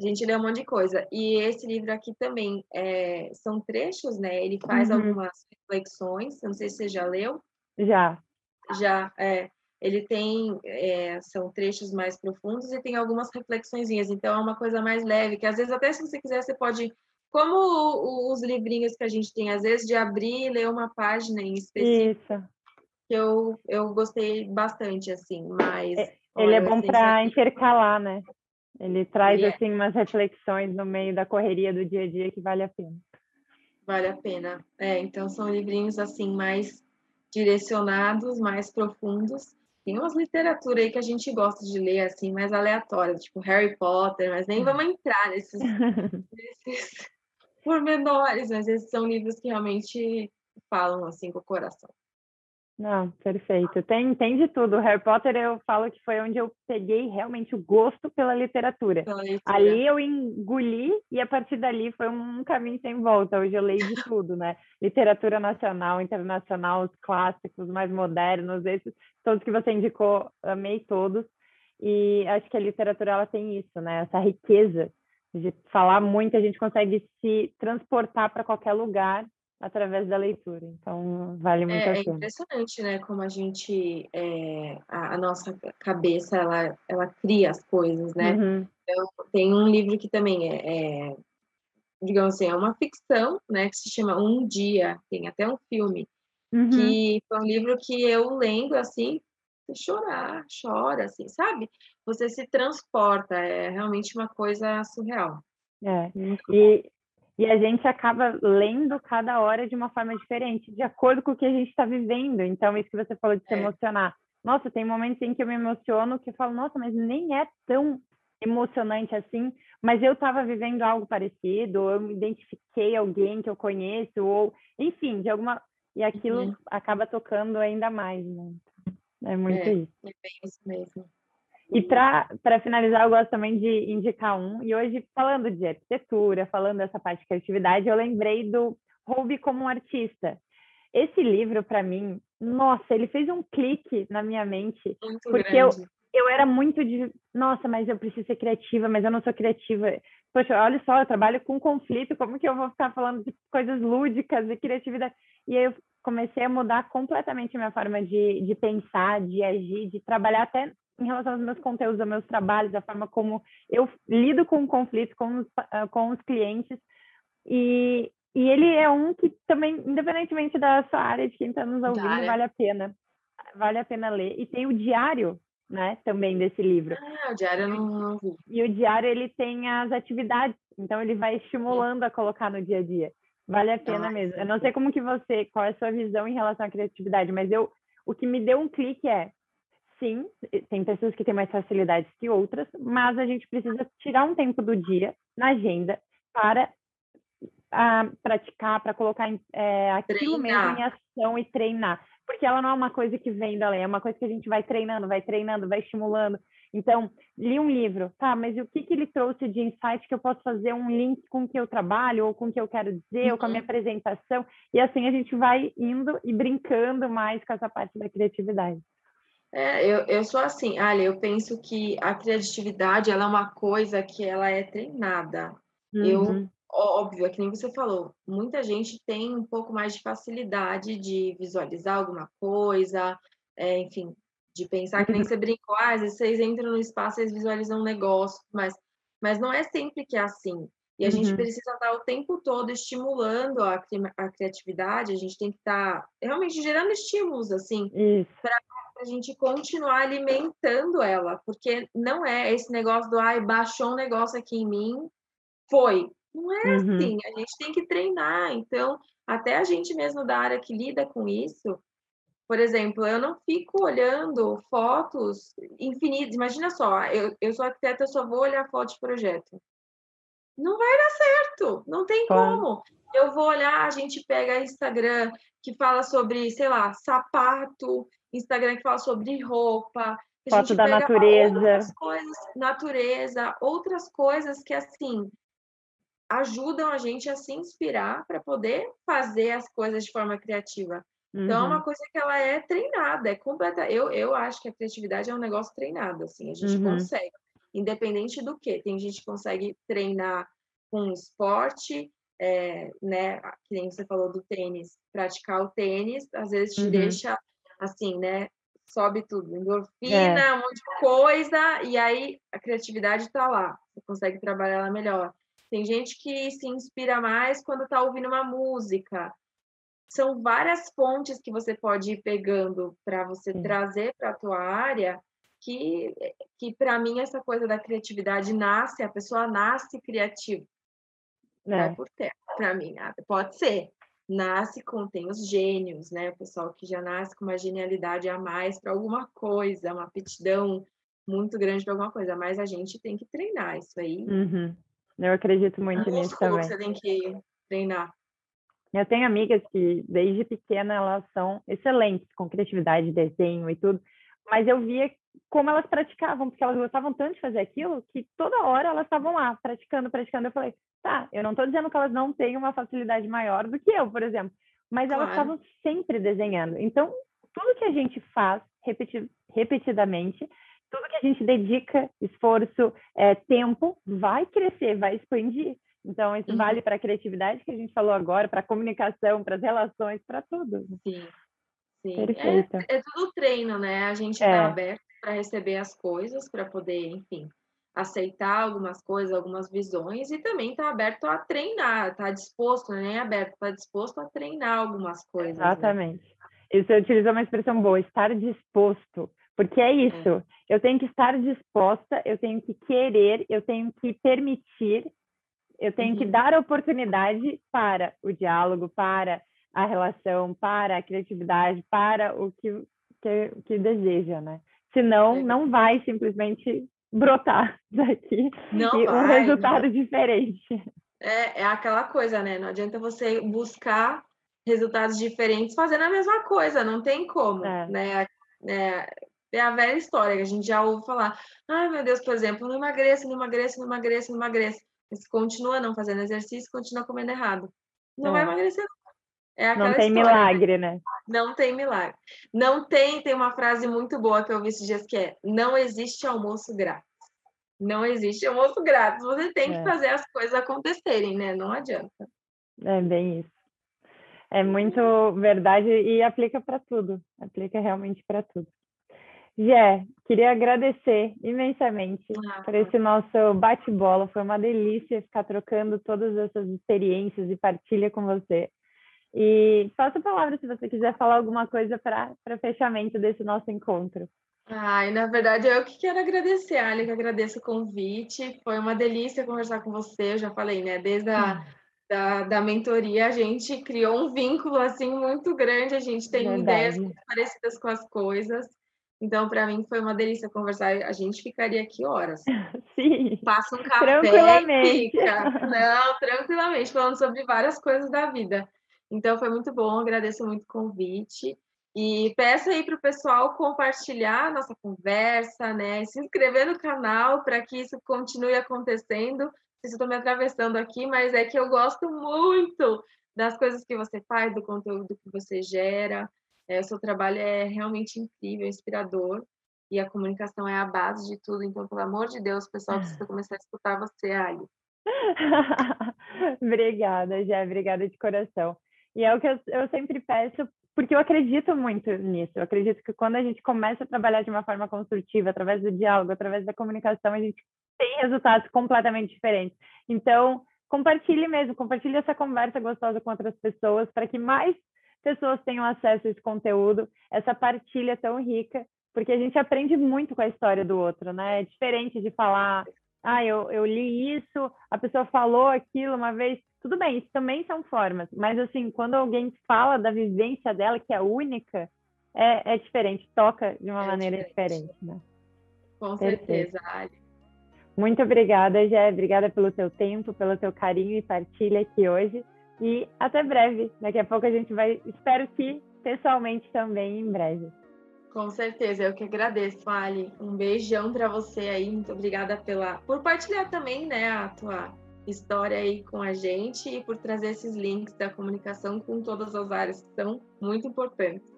A gente lê um monte de coisa. E esse livro aqui também é, são trechos, né? Ele faz Uhum. algumas reflexões. Não sei se você já leu. Já. Já, é. Ele tem, é, são trechos mais profundos e tem algumas reflexõezinhas. Então, é uma coisa mais leve, que às vezes, até se você quiser, você pode. Como o- os livrinhos que a gente tem, às vezes, de abrir e ler uma página em específico, Isso. que eu, eu gostei bastante, assim, mas. Ele olha, é o bom Essência para intercalar, né? Ele traz é. assim umas reflexões no meio da correria do dia a dia que vale a pena. Vale a pena. É, então são livrinhos assim mais direcionados, mais profundos. Tem umas literaturas aí que a gente gosta de ler assim, mais aleatórias, tipo Harry Potter, mas nem vamos entrar nesses, <laughs> nesses pormenores, mas esses são livros que realmente falam assim com o coração. Não, perfeito. Tem, tem de tudo. O Harry Potter eu falo que foi onde eu peguei realmente o gosto pela literatura. Pela leitura. Ali eu engoli e a partir dali foi um caminho sem volta. Hoje eu leio de <laughs> tudo, né? Literatura nacional, internacional, os clássicos mais modernos, esses todos que você indicou, amei todos. E acho que a literatura ela tem isso, né? Essa riqueza de falar muito, a gente consegue se transportar para qualquer lugar através da leitura. Então vale muito É, a é pena. impressionante, né? Como a gente, é, a, a nossa cabeça, ela, ela cria as coisas, né? Uhum. Tem um livro que também é, é, digamos assim, é uma ficção, né? Que se chama Um Dia. Tem até um filme. Uhum. Que foi um livro que eu lendo, assim, chorar, chora, assim, sabe? Você se transporta. É realmente uma coisa surreal. É. E, e a gente acaba lendo cada hora de uma forma diferente, de acordo com o que a gente está vivendo. Então, isso que você falou de se É. emocionar. Nossa, tem momentos em que eu me emociono que eu falo, nossa, mas nem é tão emocionante assim, mas eu estava vivendo algo parecido, ou eu me identifiquei alguém que eu conheço, ou enfim, de alguma. E aquilo Uhum. acaba tocando ainda mais, né? É muito É. isso. É bem isso mesmo. E para finalizar, eu gosto também de indicar um. E hoje, falando de arquitetura, falando dessa parte de criatividade, eu lembrei do Hobby como um Artista. Esse livro, para mim, nossa, ele fez um clique na minha mente. Muito Porque eu-. Eu era muito de, nossa, mas eu preciso ser criativa, mas eu não sou criativa. Poxa, olha só, eu trabalho com conflito, como que eu vou ficar falando de coisas lúdicas e criatividade? E aí eu comecei a mudar completamente a minha forma de, de pensar, de agir, de trabalhar até em relação aos meus conteúdos, aos meus trabalhos, a forma como eu lido com o conflito com os, ah, com os clientes. E, e ele é um que também, independentemente da sua área, de quem está nos ouvindo, vale a pena. Vale a pena ler. E tem o diário, né, também desse livro. Ah, o diário eu não, não vi. E o diário ele tem as atividades, então ele vai estimulando a colocar no dia a dia. Vale a pena ah, mesmo. Eu não sei como que você, qual é a sua visão em relação à criatividade, mas eu, o que me deu um clique é, sim, tem pessoas que têm mais facilidades que outras, mas a gente precisa tirar um tempo do dia na agenda para ah, praticar, para colocar é, aquilo treinar. mesmo em ação e treinar. Porque ela não é uma coisa que vem da lei, é uma coisa que a gente vai treinando, vai treinando, vai estimulando. Então, li um livro, tá, mas o que, que ele trouxe de insight que eu posso fazer um link com o que eu trabalho, ou com o que eu quero dizer, uhum. ou com a minha uhum. apresentação, e assim a gente vai indo e brincando mais com essa parte da criatividade. É, eu, eu sou assim, Ali, eu penso que a criatividade ela é uma coisa que ela é treinada. Uhum. Eu, óbvio, é que nem você falou, muita gente tem um pouco mais de facilidade de visualizar alguma coisa, é, enfim, de pensar que nem uhum. você brincou, ah, às vezes vocês entram no espaço, vocês visualizam um negócio, mas, mas não é sempre que é assim. E a uhum. gente precisa estar o tempo todo estimulando a, a criatividade, a gente tem que estar realmente gerando estímulos, assim, para a gente continuar alimentando ela, porque não é esse negócio do, ai, baixou um negócio aqui em mim, foi. Não é uhum. assim, a gente tem que treinar. Então, até a gente mesmo da área que lida com isso, por exemplo, eu não fico olhando fotos infinitas. Imagina só, eu, eu sou arquiteta, eu só vou olhar foto de projeto. Não vai dar certo, não tem como. Eu vou olhar, a gente pega Instagram que fala sobre, sei lá, sapato, Instagram que fala sobre roupa, foto da natureza, outras coisas, natureza, outras coisas que assim ajudam a gente a se inspirar para poder fazer as coisas de forma criativa. Então, é uma uhum. coisa que ela é treinada, é completa. Eu, eu acho que a criatividade é um negócio treinado, assim, a gente uhum. consegue, independente do que. Tem gente que consegue treinar com esporte, é, né? Que nem você falou do tênis, praticar o tênis, às vezes te uhum. deixa assim, né? Sobe tudo, endorfina, é. um monte de coisa, e aí a criatividade está lá, você consegue trabalhar ela melhor. Tem gente que se inspira mais quando está ouvindo uma música são várias fontes que você pode ir pegando para você Sim. trazer para a tua área que, que para mim essa coisa da criatividade nasce, a pessoa nasce criativa. É. Né, por terra, para mim. Ah, pode ser. Nasce com, tem os gênios, né? O pessoal que já nasce com uma genialidade a mais para alguma coisa, uma aptidão muito grande para alguma coisa, mas a gente tem que treinar isso aí. Uhum. Eu acredito muito é um nisso também. Você tem que treinar. Eu tenho amigas que, desde pequena, elas são excelentes com criatividade, desenho e tudo, mas eu via como elas praticavam, porque elas gostavam tanto de fazer aquilo, que toda hora elas estavam lá, praticando, praticando. Eu falei, tá, eu não estou dizendo que elas não têm uma facilidade maior do que eu, por exemplo, mas claro. elas estavam sempre desenhando. Então, tudo que a gente faz repeti repetidamente, tudo que a gente dedica, esforço, é, tempo, vai crescer, vai expandir. Então, isso uhum. vale para a criatividade que a gente falou agora, para a comunicação, para as relações, para tudo. Sim, sim. Perfeito. É, é tudo treino, né? A gente está é. aberto para receber as coisas, para poder, enfim, aceitar algumas coisas, algumas visões, e também está aberto a treinar, está disposto, nem é aberto, está disposto a treinar algumas coisas. Né? Exatamente. Né? Isso utilizou uma expressão boa, estar disposto. Porque é isso, é. eu tenho que estar disposta, eu tenho que querer, eu tenho que permitir eu tenho que uhum. dar oportunidade para o diálogo, para a relação, para a criatividade, para o que, que, que deseja, né? Senão, é. não vai simplesmente brotar <laughs> daqui não e vai, um resultado não. diferente. É, é aquela coisa, né? Não adianta você buscar resultados diferentes fazendo a mesma coisa, não tem como, é. né? É, é a velha história que a gente já ouve falar. Ai, meu Deus, por exemplo, não emagreça, não emagreça, não emagreça, não emagreça. Você continua não fazendo exercício, continua comendo errado. Não é. vai emagrecer. É não tem história, né? milagre, né? né? Não tem milagre. Não tem, tem uma frase muito boa que eu vi esses dias que é: não existe almoço grátis. Não existe almoço grátis. Você tem é. que fazer as coisas acontecerem, né? Não adianta. É bem isso. É muito verdade e aplica para tudo. Aplica realmente para tudo. Jé, queria agradecer imensamente ah, por esse nosso bate-bola. Foi uma delícia ficar trocando todas essas experiências e partilha com você. E faça a palavra se você quiser falar alguma coisa para fechamento desse nosso encontro. Ai, na verdade, eu que quero agradecer, Ali, que agradeço o convite. Foi uma delícia conversar com você. Eu já falei, né? Desde a, da, da mentoria, a gente criou um vínculo assim muito grande, a gente tem Verdade. ideias muito parecidas com as coisas. Então, para mim, foi uma delícia conversar. A gente ficaria aqui horas. <laughs> Sim. Passa um café tranquilamente. fica. Não, tranquilamente, falando sobre várias coisas da vida. Então, foi muito bom. Agradeço muito o convite. E peço aí para o pessoal compartilhar a nossa conversa, né? Se inscrever no canal para que isso continue acontecendo. Não sei se estou me atravessando aqui, mas é que eu gosto muito das coisas que você faz, do conteúdo que você gera. É, o seu trabalho é realmente incrível, inspirador. E a comunicação é a base de tudo. Então, pelo amor de Deus, pessoal, precisa começar a escutar você, Ali. <laughs> obrigada, Jé. Obrigada de coração. E é o que eu, eu sempre peço porque eu acredito muito nisso. Eu acredito que quando a gente começa a trabalhar de uma forma construtiva, através do diálogo, através da comunicação, a gente tem resultados completamente diferentes. Então, compartilhe mesmo, compartilhe essa conversa gostosa com outras pessoas para que mais pessoas tenham acesso a esse conteúdo, essa partilha tão rica, porque a gente aprende muito com a história do outro, né? É diferente de falar, ah, eu, eu li isso, a pessoa falou aquilo uma vez, tudo bem, isso também são formas, mas assim, quando alguém fala da vivência dela, que é única, é, é diferente, toca de uma é maneira diferente. diferente, né? Com certeza, Ali. Muito obrigada, Jé. Obrigada pelo teu tempo, pelo teu carinho e partilha aqui hoje. E até breve. Daqui a pouco a gente vai, espero que pessoalmente também em breve. Com certeza, eu que agradeço, Ali. Um beijão para você aí. Muito obrigada pela por partilhar também, né, a tua história aí com a gente e por trazer esses links da comunicação com todas as áreas que são muito importantes.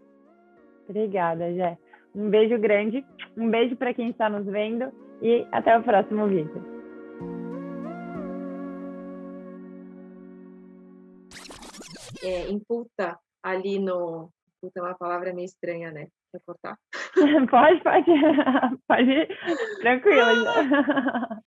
Obrigada, Jé. Um beijo grande, um beijo para quem está nos vendo e até o próximo vídeo. É, imputa ali no. Puta é uma palavra meio estranha, né? Quer cortar? <laughs> pode, pode. <laughs> Pode ir. Tranquilo. <laughs>